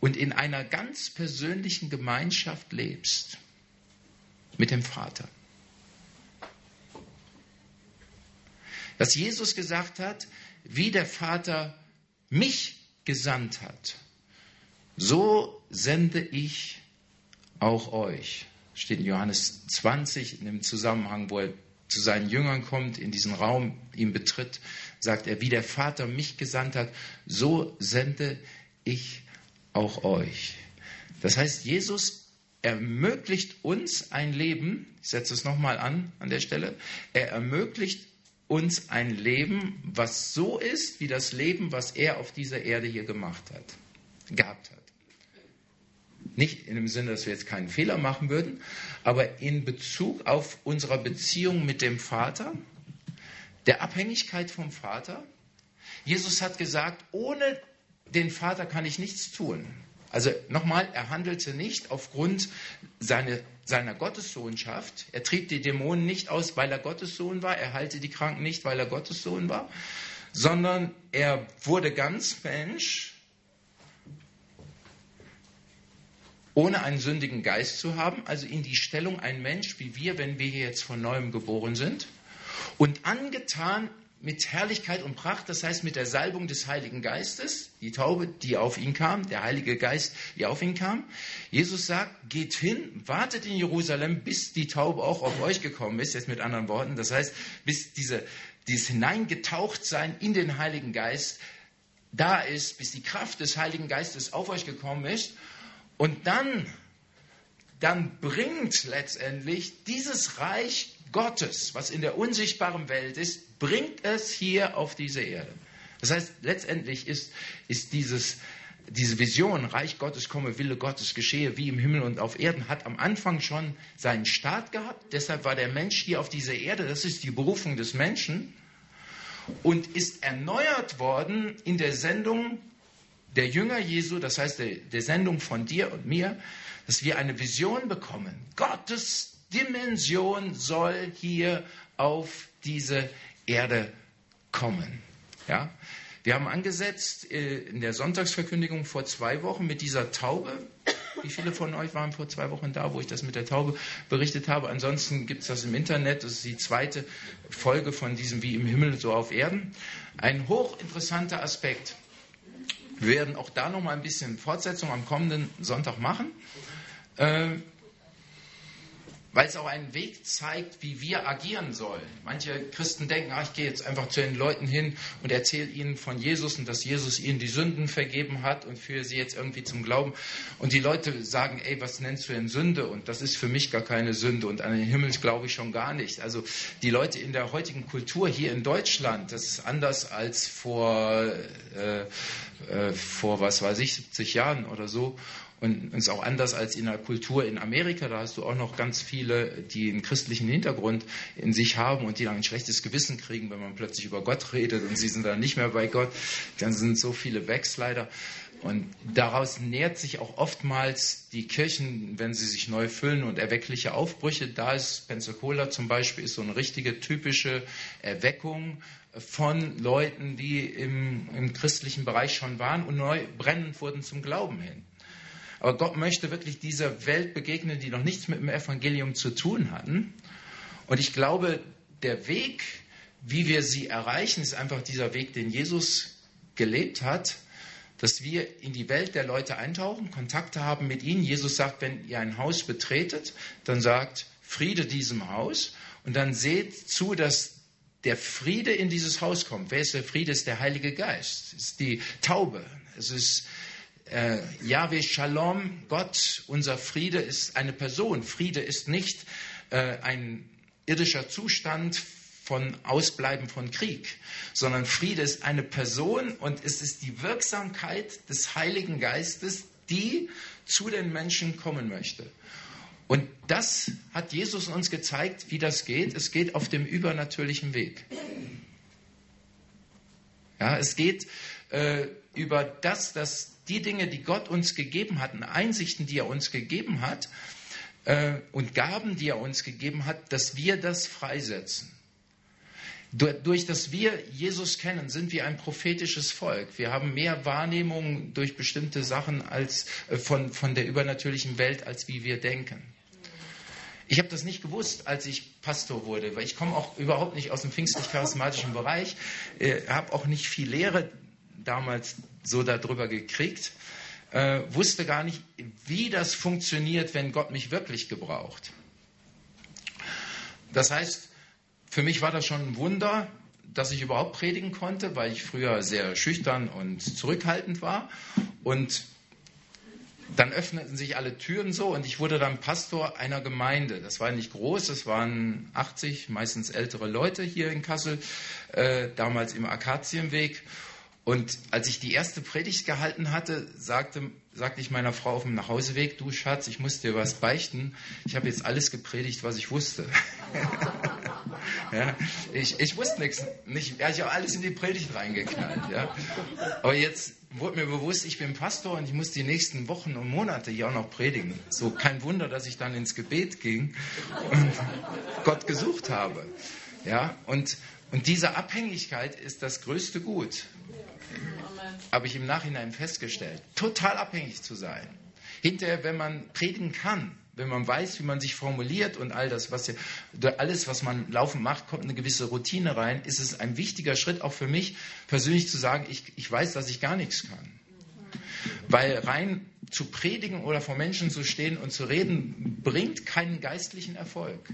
und in einer ganz persönlichen Gemeinschaft lebst mit dem Vater. Dass Jesus gesagt hat, wie der Vater mich gesandt hat, so sende ich auch euch. Steht in Johannes 20 in dem Zusammenhang, wo er zu seinen Jüngern kommt, in diesen Raum ihn betritt sagt er, wie der Vater mich gesandt hat, so sende ich auch euch. Das heißt, Jesus ermöglicht uns ein Leben, ich setze es nochmal an an der Stelle, er ermöglicht uns ein Leben, was so ist wie das Leben, was er auf dieser Erde hier gemacht hat, gehabt hat. Nicht in dem Sinne, dass wir jetzt keinen Fehler machen würden, aber in Bezug auf unsere Beziehung mit dem Vater, der Abhängigkeit vom Vater. Jesus hat gesagt, ohne den Vater kann ich nichts tun. Also nochmal, er handelte nicht aufgrund seine, seiner Gottessohnschaft. Er trieb die Dämonen nicht aus, weil er Gottessohn war. Er heilte die Kranken nicht, weil er Gottessohn war. Sondern er wurde ganz Mensch, ohne einen sündigen Geist zu haben. Also in die Stellung ein Mensch wie wir, wenn wir jetzt von neuem geboren sind und angetan mit Herrlichkeit und Pracht, das heißt mit der Salbung des Heiligen Geistes, die Taube, die auf ihn kam, der Heilige Geist, die auf ihn kam. Jesus sagt, geht hin, wartet in Jerusalem, bis die Taube auch auf euch gekommen ist, jetzt mit anderen Worten. Das heißt, bis diese, dieses Hineingetauchtsein in den Heiligen Geist da ist, bis die Kraft des Heiligen Geistes auf euch gekommen ist. Und dann, dann bringt letztendlich dieses Reich Gottes, was in der unsichtbaren Welt ist, bringt es hier auf diese Erde. Das heißt, letztendlich ist, ist dieses, diese Vision, Reich Gottes komme, Wille Gottes geschehe, wie im Himmel und auf Erden, hat am Anfang schon seinen Start gehabt. Deshalb war der Mensch hier auf dieser Erde, das ist die Berufung des Menschen, und ist erneuert worden in der Sendung der Jünger Jesu, das heißt der, der Sendung von dir und mir, dass wir eine Vision bekommen. Gottes Dimension soll hier auf diese Erde kommen. Ja? Wir haben angesetzt äh, in der Sonntagsverkündigung vor zwei Wochen mit dieser Taube. Wie viele von euch waren vor zwei Wochen da, wo ich das mit der Taube berichtet habe? Ansonsten gibt es das im Internet. Das ist die zweite Folge von diesem Wie im Himmel, so auf Erden. Ein hochinteressanter Aspekt. Wir werden auch da noch mal ein bisschen Fortsetzung am kommenden Sonntag machen. Äh, weil es auch einen Weg zeigt, wie wir agieren sollen. Manche Christen denken, ach, ich gehe jetzt einfach zu den Leuten hin und erzähle ihnen von Jesus und dass Jesus ihnen die Sünden vergeben hat und führe sie jetzt irgendwie zum Glauben. Und die Leute sagen, ey, was nennst du denn Sünde? Und das ist für mich gar keine Sünde und an den Himmel glaube ich schon gar nicht. Also die Leute in der heutigen Kultur hier in Deutschland, das ist anders als vor, äh, äh, vor was weiß ich, 70 Jahren oder so. Und ist auch anders als in der Kultur in Amerika. Da hast du auch noch ganz viele, die einen christlichen Hintergrund in sich haben und die dann ein schlechtes Gewissen kriegen, wenn man plötzlich über Gott redet und sie sind dann nicht mehr bei Gott. Dann sind so viele Backslider. Und daraus nährt sich auch oftmals die Kirchen, wenn sie sich neu füllen und erweckliche Aufbrüche. Da ist Pensacola zum Beispiel ist so eine richtige typische Erweckung von Leuten, die im, im christlichen Bereich schon waren und neu brennend wurden zum Glauben hin. Aber Gott möchte wirklich dieser Welt begegnen, die noch nichts mit dem Evangelium zu tun hatten. Und ich glaube, der Weg, wie wir sie erreichen, ist einfach dieser Weg, den Jesus gelebt hat dass wir in die Welt der Leute eintauchen, Kontakte haben mit ihnen. Jesus sagt, wenn ihr ein Haus betretet, dann sagt Friede diesem Haus und dann seht zu, dass der Friede in dieses Haus kommt. Wer ist der Friede? Ist der Heilige Geist. Ist die Taube. Es ist äh, Yahweh Shalom. Gott, unser Friede ist eine Person. Friede ist nicht äh, ein irdischer Zustand von Ausbleiben von Krieg, sondern Friede ist eine Person und es ist die Wirksamkeit des Heiligen Geistes, die zu den Menschen kommen möchte. Und das hat Jesus uns gezeigt, wie das geht. Es geht auf dem übernatürlichen Weg. Ja, es geht äh, über das, dass die Dinge, die Gott uns gegeben hat, Einsichten, die er uns gegeben hat äh, und Gaben, die er uns gegeben hat, dass wir das freisetzen. Durch das wir Jesus kennen, sind wir ein prophetisches Volk. Wir haben mehr Wahrnehmung durch bestimmte Sachen als äh, von, von der übernatürlichen Welt, als wie wir denken. Ich habe das nicht gewusst, als ich Pastor wurde, weil ich komme auch überhaupt nicht aus dem pfingstlich-charismatischen Bereich, äh, habe auch nicht viel Lehre damals so darüber gekriegt, äh, wusste gar nicht, wie das funktioniert, wenn Gott mich wirklich gebraucht. Das heißt, für mich war das schon ein Wunder, dass ich überhaupt predigen konnte, weil ich früher sehr schüchtern und zurückhaltend war. Und dann öffneten sich alle Türen so und ich wurde dann Pastor einer Gemeinde. Das war nicht groß, es waren 80, meistens ältere Leute hier in Kassel, äh, damals im Akazienweg. Und als ich die erste Predigt gehalten hatte, sagte, sagte ich meiner Frau auf dem Nachhauseweg, du Schatz, ich muss dir was beichten. Ich habe jetzt alles gepredigt, was ich wusste. ja, ich, ich wusste nichts, nicht, ja, ich habe alles in die Predigt reingeknallt. Ja. Aber jetzt wurde mir bewusst, ich bin Pastor und ich muss die nächsten Wochen und Monate hier auch noch predigen. So kein Wunder, dass ich dann ins Gebet ging und Gott gesucht habe. Ja, und, und diese Abhängigkeit ist das größte Gut. Habe ich im Nachhinein festgestellt. Total abhängig zu sein. Hinterher, wenn man predigen kann, wenn man weiß, wie man sich formuliert und all das, was alles, was man laufend macht, kommt eine gewisse Routine rein, ist es ein wichtiger Schritt auch für mich persönlich zu sagen, ich, ich weiß, dass ich gar nichts kann. Weil rein zu predigen oder vor Menschen zu stehen und zu reden, bringt keinen geistlichen Erfolg.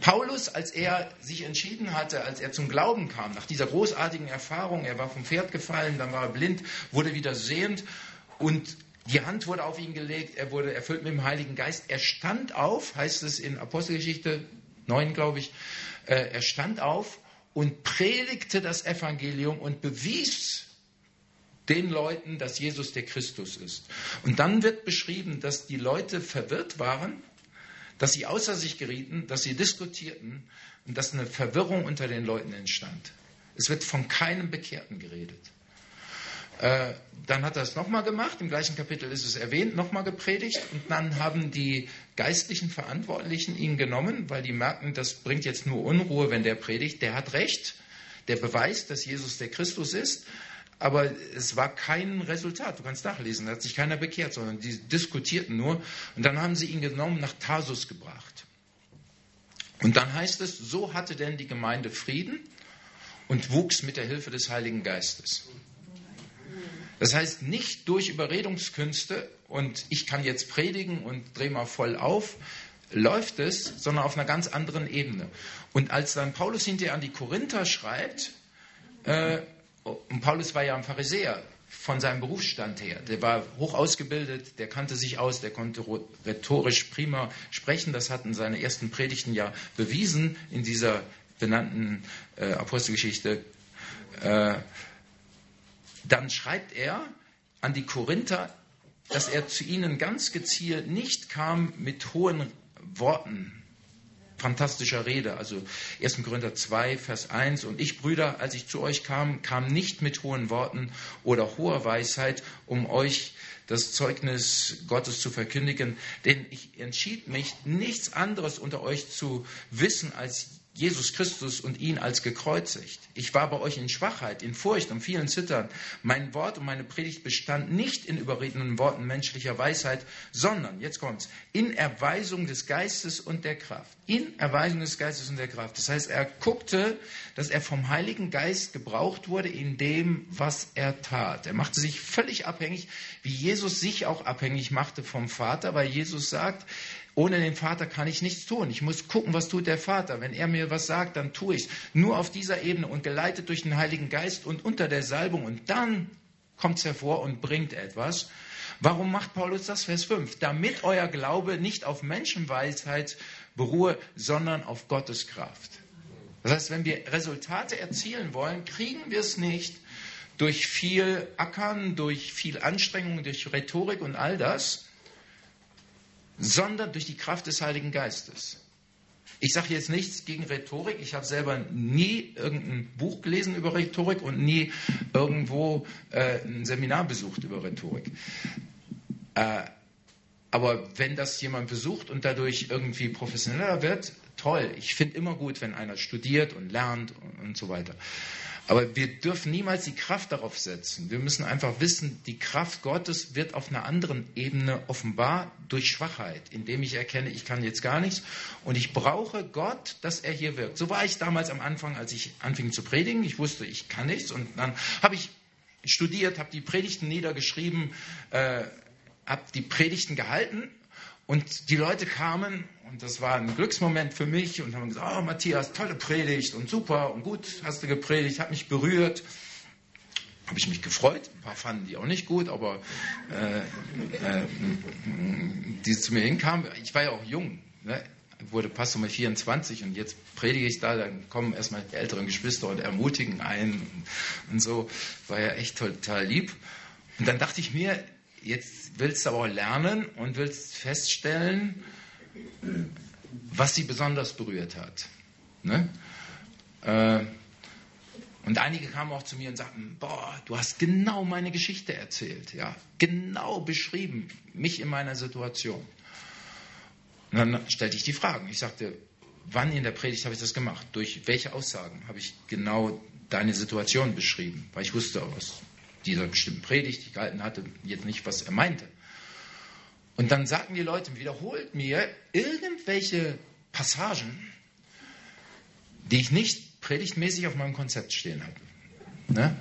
Paulus, als er sich entschieden hatte, als er zum Glauben kam, nach dieser großartigen Erfahrung, er war vom Pferd gefallen, dann war er blind, wurde wieder sehend und die Hand wurde auf ihn gelegt, er wurde erfüllt mit dem Heiligen Geist. Er stand auf, heißt es in Apostelgeschichte 9, glaube ich, äh, er stand auf und predigte das Evangelium und bewies den Leuten, dass Jesus der Christus ist. Und dann wird beschrieben, dass die Leute verwirrt waren, dass sie außer sich gerieten, dass sie diskutierten und dass eine Verwirrung unter den Leuten entstand. Es wird von keinem Bekehrten geredet. Äh, dann hat er es nochmal gemacht, im gleichen Kapitel ist es erwähnt, nochmal gepredigt und dann haben die geistlichen Verantwortlichen ihn genommen, weil die merken, das bringt jetzt nur Unruhe, wenn der predigt. Der hat recht, der beweist, dass Jesus der Christus ist, aber es war kein Resultat. Du kannst nachlesen, da hat sich keiner bekehrt, sondern die diskutierten nur und dann haben sie ihn genommen, nach Tarsus gebracht. Und dann heißt es, so hatte denn die Gemeinde Frieden und wuchs mit der Hilfe des Heiligen Geistes. Das heißt, nicht durch Überredungskünste und ich kann jetzt predigen und drehe mal voll auf, läuft es, sondern auf einer ganz anderen Ebene. Und als dann Paulus hinterher an die Korinther schreibt, äh, und Paulus war ja ein Pharisäer von seinem Berufsstand her, der war hoch ausgebildet, der kannte sich aus, der konnte rhetorisch prima sprechen, das hatten seine ersten Predigten ja bewiesen in dieser benannten äh, Apostelgeschichte. Äh, dann schreibt er an die Korinther, dass er zu ihnen ganz gezielt nicht kam mit hohen Worten, fantastischer Rede. Also 1. Korinther 2, Vers 1. Und ich, Brüder, als ich zu euch kam, kam nicht mit hohen Worten oder hoher Weisheit, um euch das Zeugnis Gottes zu verkündigen, denn ich entschied mich, nichts anderes unter euch zu wissen als Jesus Christus und ihn als gekreuzigt. Ich war bei euch in Schwachheit, in Furcht und vielen Zittern. Mein Wort und meine Predigt bestand nicht in überredenden Worten menschlicher Weisheit, sondern, jetzt kommt's, in Erweisung des Geistes und der Kraft. In Erweisung des Geistes und der Kraft. Das heißt, er guckte, dass er vom Heiligen Geist gebraucht wurde in dem, was er tat. Er machte sich völlig abhängig, wie Jesus sich auch abhängig machte vom Vater, weil Jesus sagt, ohne den Vater kann ich nichts tun. Ich muss gucken, was tut der Vater. Wenn er mir was sagt, dann tue ich es. Nur auf dieser Ebene und geleitet durch den Heiligen Geist und unter der Salbung. Und dann kommt es hervor und bringt etwas. Warum macht Paulus das? Vers 5. Damit euer Glaube nicht auf Menschenweisheit beruhe, sondern auf Gottes Kraft. Das heißt, wenn wir Resultate erzielen wollen, kriegen wir es nicht durch viel Ackern, durch viel Anstrengung, durch Rhetorik und all das, sondern durch die Kraft des Heiligen Geistes. Ich sage jetzt nichts gegen Rhetorik. Ich habe selber nie irgendein Buch gelesen über Rhetorik und nie irgendwo äh, ein Seminar besucht über Rhetorik. Äh, aber wenn das jemand besucht und dadurch irgendwie professioneller wird, toll. Ich finde immer gut, wenn einer studiert und lernt und, und so weiter. Aber wir dürfen niemals die Kraft darauf setzen. Wir müssen einfach wissen, die Kraft Gottes wird auf einer anderen Ebene offenbar durch Schwachheit, indem ich erkenne, ich kann jetzt gar nichts und ich brauche Gott, dass er hier wirkt. So war ich damals am Anfang, als ich anfing zu predigen. Ich wusste, ich kann nichts und dann habe ich studiert, habe die Predigten niedergeschrieben, äh, habe die Predigten gehalten und die Leute kamen, und das war ein Glücksmoment für mich, und haben gesagt, oh Matthias, tolle Predigt und super und gut hast du gepredigt, hat mich berührt. Habe ich mich gefreut. Ein paar fanden die auch nicht gut, aber äh, äh, die zu mir hinkamen, ich war ja auch jung, ne? wurde Pastor mit 24 und jetzt predige ich da, dann kommen erstmal die älteren Geschwister und ermutigen einen und so. War ja echt total lieb. Und dann dachte ich mir, jetzt willst du aber lernen und willst feststellen, was sie besonders berührt hat. Ne? Äh, und einige kamen auch zu mir und sagten, boah, du hast genau meine Geschichte erzählt, ja, genau beschrieben, mich in meiner Situation. Und dann stellte ich die Fragen. Ich sagte, wann in der Predigt habe ich das gemacht? Durch welche Aussagen habe ich genau deine Situation beschrieben? Weil ich wusste aus dieser bestimmten Predigt, die ich gehalten hatte, jetzt nicht, was er meinte. Und dann sagten die Leute, wiederholt mir irgendwelche Passagen, die ich nicht predigtmäßig auf meinem Konzept stehen hatte. Ne?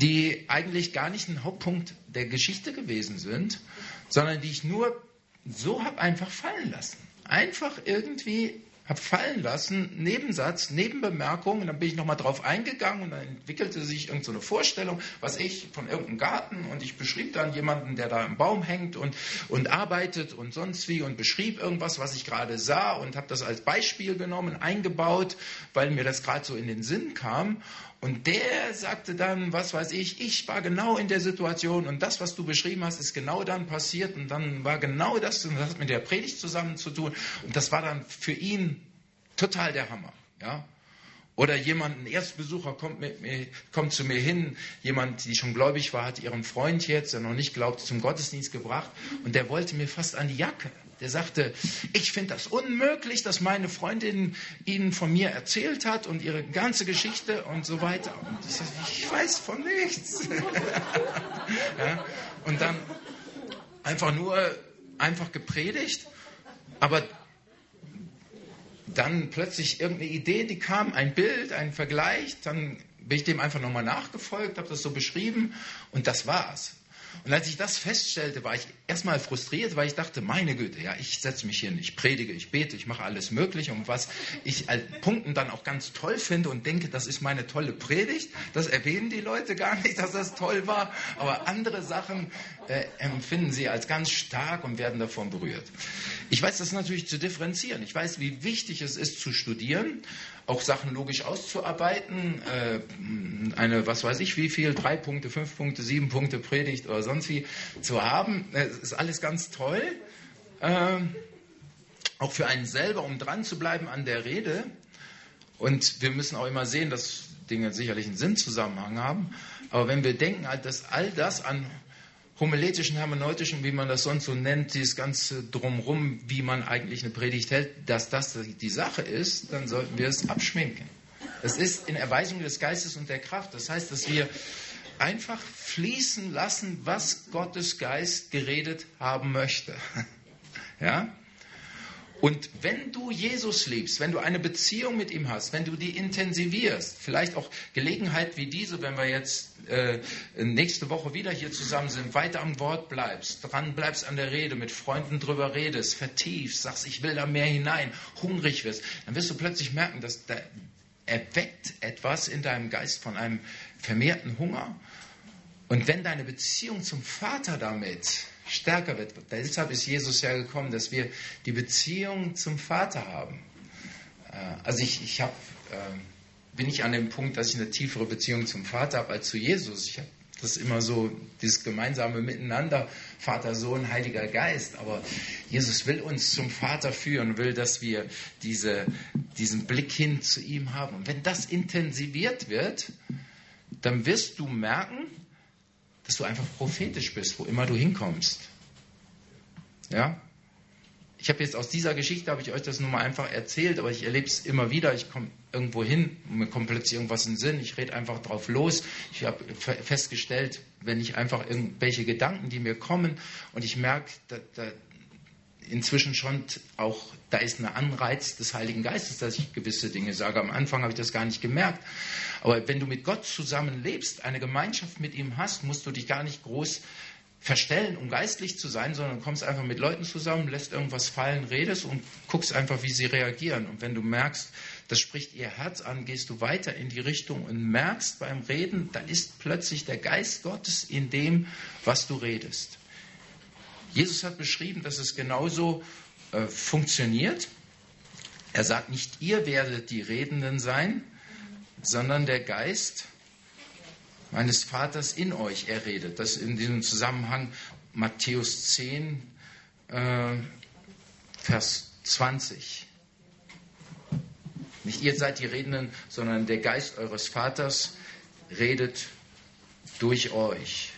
Die eigentlich gar nicht ein Hauptpunkt der Geschichte gewesen sind, sondern die ich nur so habe einfach fallen lassen. Einfach irgendwie habe fallen lassen, Nebensatz, Nebenbemerkung, und dann bin ich nochmal drauf eingegangen und dann entwickelte sich irgendeine so Vorstellung, was ich von irgendeinem Garten und ich beschrieb dann jemanden, der da im Baum hängt und, und arbeitet und sonst wie und beschrieb irgendwas, was ich gerade sah und habe das als Beispiel genommen, eingebaut, weil mir das gerade so in den Sinn kam und der sagte dann, was weiß ich, ich war genau in der Situation und das, was du beschrieben hast, ist genau dann passiert und dann war genau das und das hat mit der Predigt zusammen zu tun und das war dann für ihn total der Hammer. Ja? Oder jemand, ein Erstbesucher kommt, mit mir, kommt zu mir hin, jemand, die schon gläubig war, hat ihren Freund jetzt, der noch nicht glaubt, zum Gottesdienst gebracht und der wollte mir fast an die Jacke. Der sagte, ich finde das unmöglich, dass meine Freundin Ihnen von mir erzählt hat und ihre ganze Geschichte und so weiter. Und ich, sag, ich weiß von nichts. ja, und dann einfach nur einfach gepredigt, aber dann plötzlich irgendeine Idee, die kam, ein Bild, ein Vergleich, dann bin ich dem einfach nochmal nachgefolgt, habe das so beschrieben und das war's. Und als ich das feststellte, war ich erstmal frustriert, weil ich dachte, meine Güte, ja, ich setze mich hin, ich predige, ich bete, ich mache alles Mögliche und was ich als Punkten dann auch ganz toll finde und denke, das ist meine tolle Predigt, das erwähnen die Leute gar nicht, dass das toll war, aber andere Sachen äh, empfinden sie als ganz stark und werden davon berührt. Ich weiß das natürlich zu differenzieren. Ich weiß, wie wichtig es ist zu studieren, auch Sachen logisch auszuarbeiten, äh, eine, was weiß ich, wie viel, drei Punkte, fünf Punkte, sieben Punkte Predigt oder sonst wie zu haben. Das ist alles ganz toll. Ähm, auch für einen selber, um dran zu bleiben an der Rede. Und wir müssen auch immer sehen, dass Dinge sicherlich einen Sinnzusammenhang haben. Aber wenn wir denken, dass all das an homiletischen, hermeneutischen, wie man das sonst so nennt, dieses ganze Drumrum, wie man eigentlich eine Predigt hält, dass das die Sache ist, dann sollten wir es abschminken. Das ist in Erweisung des Geistes und der Kraft. Das heißt, dass wir einfach fließen lassen, was Gottes Geist geredet haben möchte. Ja? Und wenn du Jesus liebst, wenn du eine Beziehung mit ihm hast, wenn du die intensivierst, vielleicht auch Gelegenheit wie diese, wenn wir jetzt äh, nächste Woche wieder hier zusammen sind, weiter am Wort bleibst, dran bleibst an der Rede, mit Freunden drüber redest, vertiefst, sagst, ich will da mehr hinein, hungrig wirst, dann wirst du plötzlich merken, dass da erweckt etwas in deinem Geist von einem vermehrten Hunger. Und wenn deine Beziehung zum Vater damit stärker wird. Deshalb ist Jesus ja gekommen, dass wir die Beziehung zum Vater haben. Äh, also ich, ich hab, ähm, bin nicht an dem Punkt, dass ich eine tiefere Beziehung zum Vater habe als zu Jesus. Ich habe das immer so, dieses gemeinsame Miteinander, Vater, Sohn, Heiliger Geist. Aber Jesus will uns zum Vater führen, will, dass wir diese, diesen Blick hin zu ihm haben. Und wenn das intensiviert wird, dann wirst du merken, dass du einfach prophetisch bist, wo immer du hinkommst. Ja? Ich habe jetzt aus dieser Geschichte, habe ich euch das nur mal einfach erzählt, aber ich erlebe es immer wieder. Ich komme irgendwo hin mir kommt plötzlich irgendwas in den Sinn. Ich rede einfach drauf los. Ich habe festgestellt, wenn ich einfach irgendwelche Gedanken, die mir kommen und ich merke, da, da, inzwischen schon auch, da ist ein Anreiz des Heiligen Geistes, dass ich gewisse Dinge sage. Am Anfang habe ich das gar nicht gemerkt. Aber wenn du mit Gott zusammen lebst, eine Gemeinschaft mit ihm hast, musst du dich gar nicht groß verstellen, um geistlich zu sein, sondern kommst einfach mit Leuten zusammen, lässt irgendwas fallen, redest und guckst einfach, wie sie reagieren. Und wenn du merkst, das spricht ihr Herz an, gehst du weiter in die Richtung und merkst beim Reden, da ist plötzlich der Geist Gottes in dem, was du redest. Jesus hat beschrieben, dass es genauso äh, funktioniert. Er sagt nicht, ihr werdet die Redenden sein, sondern der Geist meines Vaters in euch, er redet. Das in diesem Zusammenhang Matthäus 10, äh, Vers 20. Nicht ihr seid die Redenden, sondern der Geist eures Vaters redet durch euch.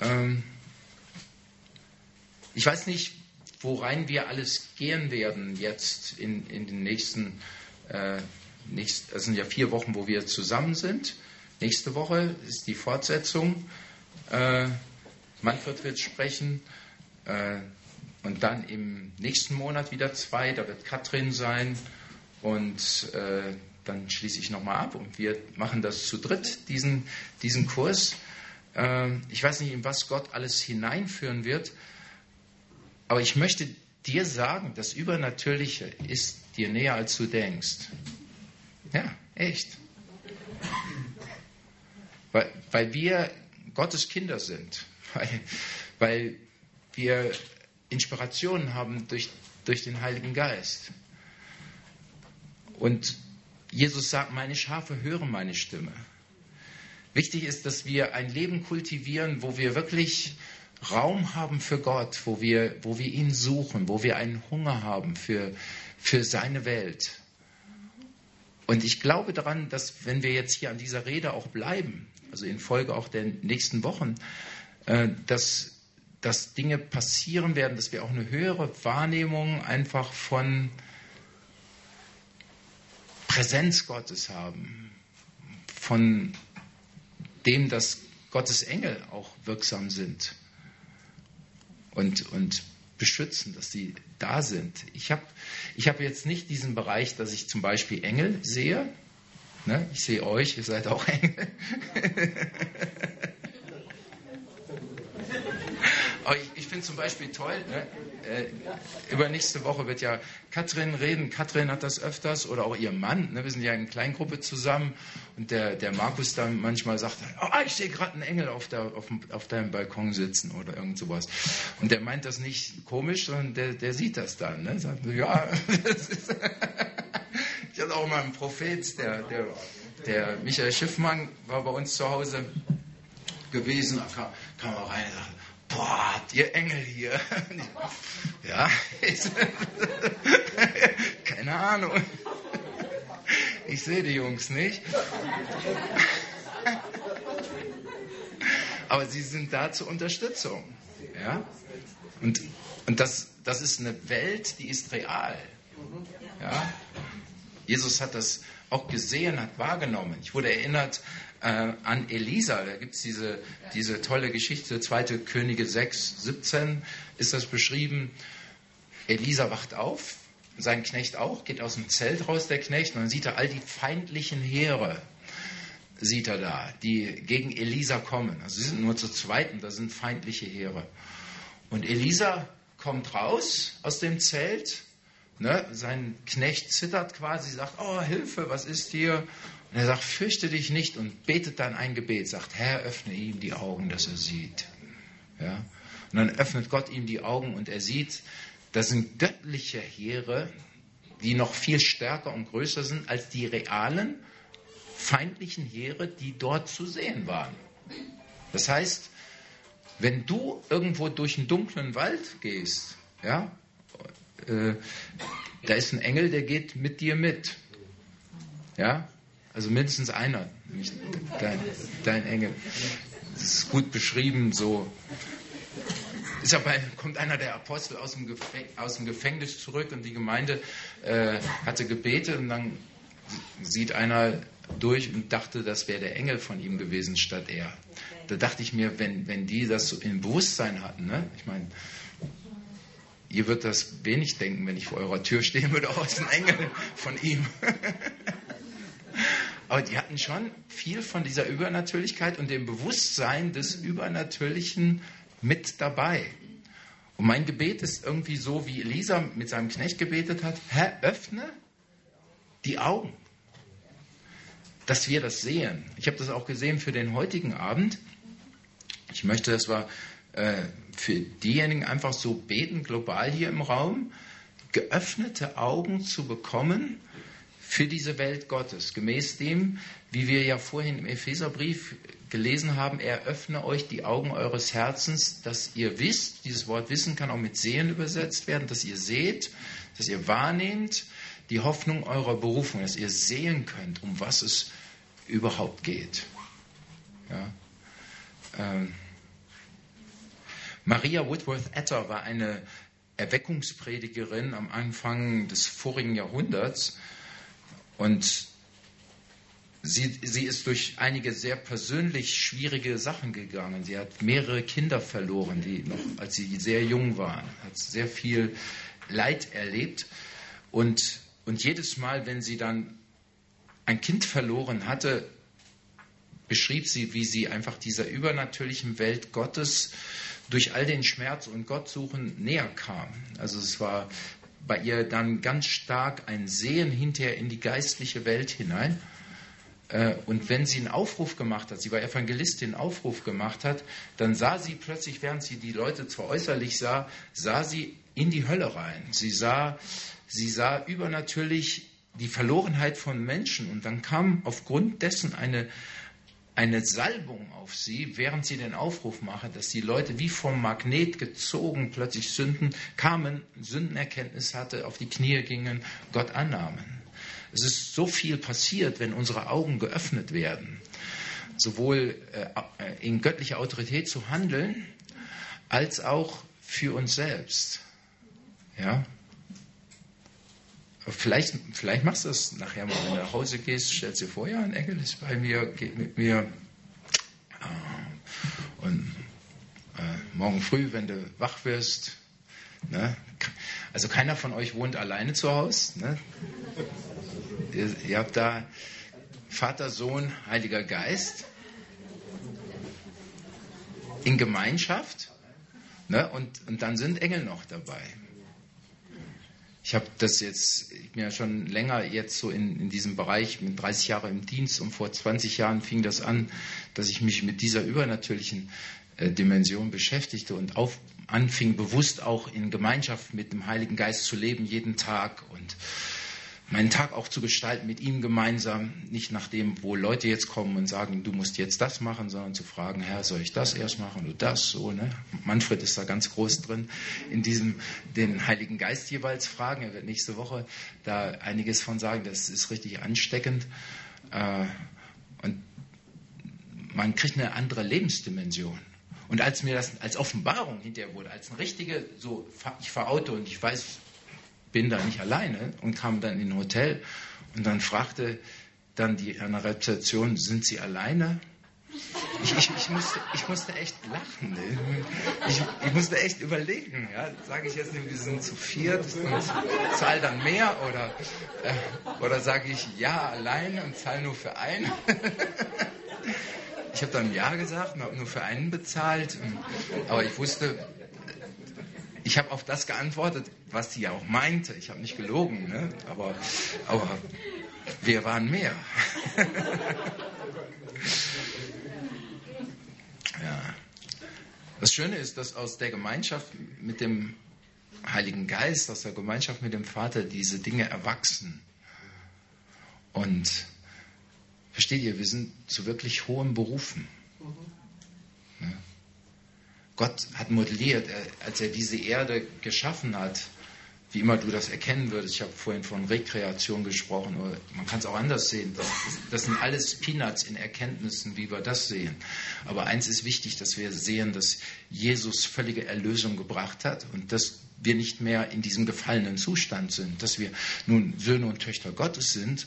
Ähm, ich weiß nicht, worein wir alles gehen werden jetzt in, in den nächsten, äh, nächst, das sind ja vier Wochen, wo wir zusammen sind. Nächste Woche ist die Fortsetzung. Äh, Manfred wird sprechen. Äh, und dann im nächsten Monat wieder zwei, da wird Katrin sein. Und äh, dann schließe ich nochmal ab und wir machen das zu dritt, diesen, diesen Kurs. Äh, ich weiß nicht, in was Gott alles hineinführen wird. Aber ich möchte dir sagen, das Übernatürliche ist dir näher, als du denkst. Ja, echt. Weil, weil wir Gottes Kinder sind. Weil, weil wir Inspirationen haben durch, durch den Heiligen Geist. Und Jesus sagt, meine Schafe hören meine Stimme. Wichtig ist, dass wir ein Leben kultivieren, wo wir wirklich Raum haben für Gott, wo wir, wo wir ihn suchen, wo wir einen Hunger haben für, für seine Welt. Und ich glaube daran, dass wenn wir jetzt hier an dieser Rede auch bleiben, also in Folge auch der nächsten Wochen, äh, dass, dass Dinge passieren werden, dass wir auch eine höhere Wahrnehmung einfach von Präsenz Gottes haben, von dem, dass Gottes Engel auch wirksam sind und, und beschützen, dass sie da sind. Ich habe ich hab jetzt nicht diesen Bereich, dass ich zum Beispiel Engel sehe. Ne? Ich sehe euch, ihr seid auch Engel. Aber ich, ich finde zum Beispiel toll, ne? äh, über nächste Woche wird ja Katrin reden. Katrin hat das öfters oder auch ihr Mann. Ne? Wir sind ja in Kleingruppe zusammen und der, der Markus dann manchmal sagt, oh, ich sehe gerade einen Engel auf, der, auf, auf deinem Balkon sitzen oder irgend sowas. Und der meint das nicht komisch, sondern der, der sieht das dann. Ne? Sagt, ja, das ist ich hatte auch mal einen Prophet, der, der, der Michael Schiffmann war bei uns zu Hause gewesen, kam, kam auch rein und sagte, boah, ihr Engel hier? ja. Keine Ahnung. Ich sehe die Jungs nicht. Aber sie sind da zur Unterstützung. Ja? Und, und das, das ist eine Welt, die ist real. Ja? Jesus hat das auch gesehen, hat wahrgenommen. Ich wurde erinnert äh, an Elisa. Da gibt es diese, diese tolle Geschichte, 2. Könige 6, 17 ist das beschrieben. Elisa wacht auf, sein Knecht auch, geht aus dem Zelt raus, der Knecht, und dann sieht er all die feindlichen Heere, sieht er da, die gegen Elisa kommen. Also sie sind nur zu zweit da sind feindliche Heere. Und Elisa kommt raus aus dem Zelt, ne, sein Knecht zittert quasi, sagt, oh Hilfe, was ist hier? Und er sagt, fürchte dich nicht und betet dann ein Gebet, sagt, Herr, öffne ihm die Augen, dass er sieht. Ja? Und dann öffnet Gott ihm die Augen und er sieht, das sind göttliche Heere, die noch viel stärker und größer sind als die realen feindlichen Heere, die dort zu sehen waren. Das heißt, wenn du irgendwo durch einen dunklen Wald gehst, ja, äh, da ist ein Engel, der geht mit dir mit. Ja, also mindestens einer, nämlich dein, dein Engel. Das ist gut beschrieben, so. Ist aber, kommt einer der Apostel aus dem, aus dem Gefängnis zurück und die Gemeinde äh, hatte gebetet und dann sieht einer durch und dachte, das wäre der Engel von ihm gewesen statt er. Da dachte ich mir, wenn, wenn die das so im Bewusstsein hatten, ne? ich meine, ihr würdet das wenig denken, wenn ich vor eurer Tür stehen würde, auch als ein Engel von ihm. Aber die hatten schon viel von dieser Übernatürlichkeit und dem Bewusstsein des Übernatürlichen mit dabei. Und mein Gebet ist irgendwie so, wie Elisa mit seinem Knecht gebetet hat: Herr, öffne die Augen, dass wir das sehen. Ich habe das auch gesehen für den heutigen Abend. Ich möchte, dass wir äh, für diejenigen einfach so beten, global hier im Raum, geöffnete Augen zu bekommen für diese Welt Gottes. Gemäß dem, wie wir ja vorhin im Epheserbrief gelesen haben, er öffne euch die Augen eures Herzens, dass ihr wisst, dieses Wort Wissen kann auch mit Sehen übersetzt werden, dass ihr seht, dass ihr wahrnehmt die Hoffnung eurer Berufung, dass ihr sehen könnt, um was es überhaupt geht. Ja. Ähm. Maria Woodworth Etter war eine Erweckungspredigerin am Anfang des vorigen Jahrhunderts und sie, sie ist durch einige sehr persönlich schwierige Sachen gegangen. Sie hat mehrere Kinder verloren, die noch, als sie sehr jung waren, hat sehr viel Leid erlebt. Und, und jedes Mal, wenn sie dann ein Kind verloren hatte, beschrieb sie, wie sie einfach dieser übernatürlichen Welt Gottes durch all den Schmerz und Gottsuchen näher kam. Also es war bei ihr dann ganz stark ein Sehen hinterher in die geistliche Welt hinein. Äh, und wenn sie einen Aufruf gemacht hat, sie war Evangelistin, einen Aufruf gemacht hat, dann sah sie plötzlich, während sie die Leute zwar äußerlich sah, sah sie in die Hölle rein. Sie sah, sie sah übernatürlich die Verlorenheit von Menschen und dann kam aufgrund dessen eine, eine Salbung auf sie, während sie den Aufruf mache, dass die Leute wie vom Magnet gezogen plötzlich Sünden kamen, Sündenerkenntnis hatte, auf die Knie gingen, Gott annahmen. Es ist so viel passiert, wenn unsere Augen geöffnet werden, sowohl äh, in göttlicher Autorität zu handeln, als auch für uns selbst. Ja? Vielleicht, vielleicht machst du das nachher mal, wenn du nach Hause gehst, stellst dir vor, ja, ein Engel ist bei mir, geht mit mir. Äh, und äh, morgen früh, wenn du wach wirst, ne, also keiner von euch wohnt alleine zu Hause. Ne? Ihr, ihr habt da Vater, Sohn, Heiliger Geist in Gemeinschaft ne? und, und dann sind Engel noch dabei. Ich habe das jetzt, ich bin ja schon länger jetzt so in, in diesem Bereich, mit 30 Jahren im Dienst und vor 20 Jahren fing das an, dass ich mich mit dieser übernatürlichen äh, Dimension beschäftigte und auf, anfing bewusst auch in Gemeinschaft mit dem Heiligen Geist zu leben, jeden Tag. Und meinen Tag auch zu gestalten mit ihm gemeinsam, nicht nach dem, wo Leute jetzt kommen und sagen, du musst jetzt das machen, sondern zu fragen, Herr, soll ich das erst machen oder das so. Ne? Manfred ist da ganz groß drin, in diesem den Heiligen Geist jeweils fragen. Er wird nächste Woche da einiges von sagen. Das ist richtig ansteckend äh, und man kriegt eine andere Lebensdimension. Und als mir das als Offenbarung hinterher wurde, als eine richtige, so ich fahre Auto und ich weiß, bin da nicht alleine und kam dann in ein Hotel und dann fragte dann die an der Rezeption, sind Sie alleine? Ich, ich, ich, musste, ich musste echt lachen. Ich, ich musste echt überlegen. Ja? Sage ich jetzt, wir sind zu viert und zahle dann mehr oder, äh, oder sage ich ja alleine und zahle nur für einen? Ich habe dann ja gesagt und habe nur für einen bezahlt. Aber ich wusste, ich habe auf das geantwortet, was sie ja auch meinte. Ich habe nicht gelogen, ne? aber, aber wir waren mehr. ja. Das Schöne ist, dass aus der Gemeinschaft mit dem Heiligen Geist, aus der Gemeinschaft mit dem Vater diese Dinge erwachsen. Und versteht ihr, wir sind zu wirklich hohen Berufen. Gott hat modelliert, als er diese Erde geschaffen hat, wie immer du das erkennen würdest. Ich habe vorhin von Rekreation gesprochen, oder man kann es auch anders sehen. Das, das, sind alles Peanuts in Erkenntnissen, wie wir das sehen. Aber eins ist wichtig, dass wir sehen, dass Jesus völlige Erlösung gebracht hat und dass wir nicht mehr in diesem gefallenen Zustand sind, dass wir nun Söhne und Töchter Gottes sind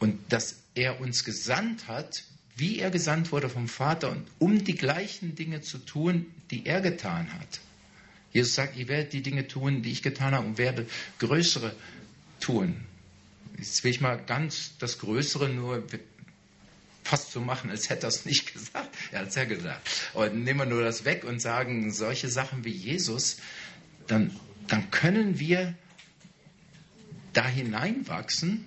und dass er uns gesandt hat, wie er gesandt wurde vom Vater, um die gleichen Dinge zu tun, die er getan hat. Jesus sagt, ihr werdet die Dinge tun, die ich getan habe und werde größere tun. Jetzt will ich mal ganz das Größere nur fast so machen, als hätte er es nicht gesagt. Er hat es ja gesagt. Aber nehmen wir nur das weg und sagen solche Sachen wie Jesus, dann, dann können wir da hineinwachsen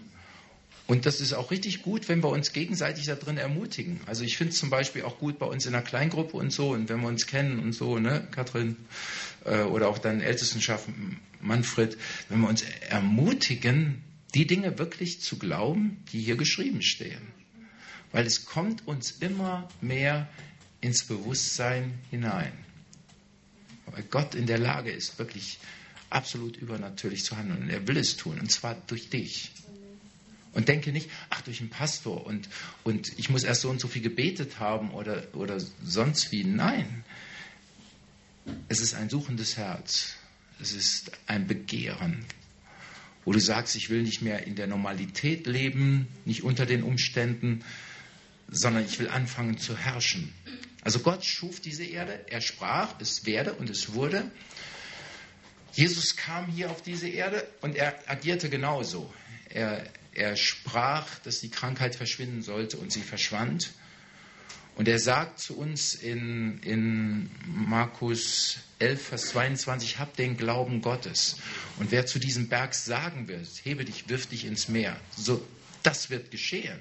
und das ist auch richtig gut, wenn wir uns gegenseitig da drin ermutigen. Also ich finde es zum Beispiel auch gut bei uns in der Kleingruppe und so, und wenn wir uns kennen und so, ne, Katrin, äh, oder auch dann Ältestenschaft Manfred, wenn wir uns ermutigen, die Dinge wirklich zu glauben, die hier geschrieben stehen. Weil es kommt uns immer mehr ins Bewusstsein hinein. Weil Gott in der Lage ist, wirklich absolut übernatürlich zu handeln. Und er will es tun, und zwar durch dich. Und denke nicht, ach, durch einen Pastor und, und ich muss erst so und so viel gebetet haben oder, oder sonst wie. Nein. Es ist ein suchendes Herz. Es ist ein Begehren, wo du sagst, ich will nicht mehr in der Normalität leben, nicht unter den Umständen, sondern ich will anfangen zu herrschen. Also Gott schuf diese Erde, er sprach, es werde und es wurde. Jesus kam hier auf diese Erde und er agierte genauso. Er, er sprach, dass die Krankheit verschwinden sollte und sie verschwand. Und er sagt zu uns in, in Markus 11, Vers 22, habt den Glauben Gottes. Und wer zu diesem Berg sagen wird, hebe dich, wirf dich ins Meer, so, das wird geschehen.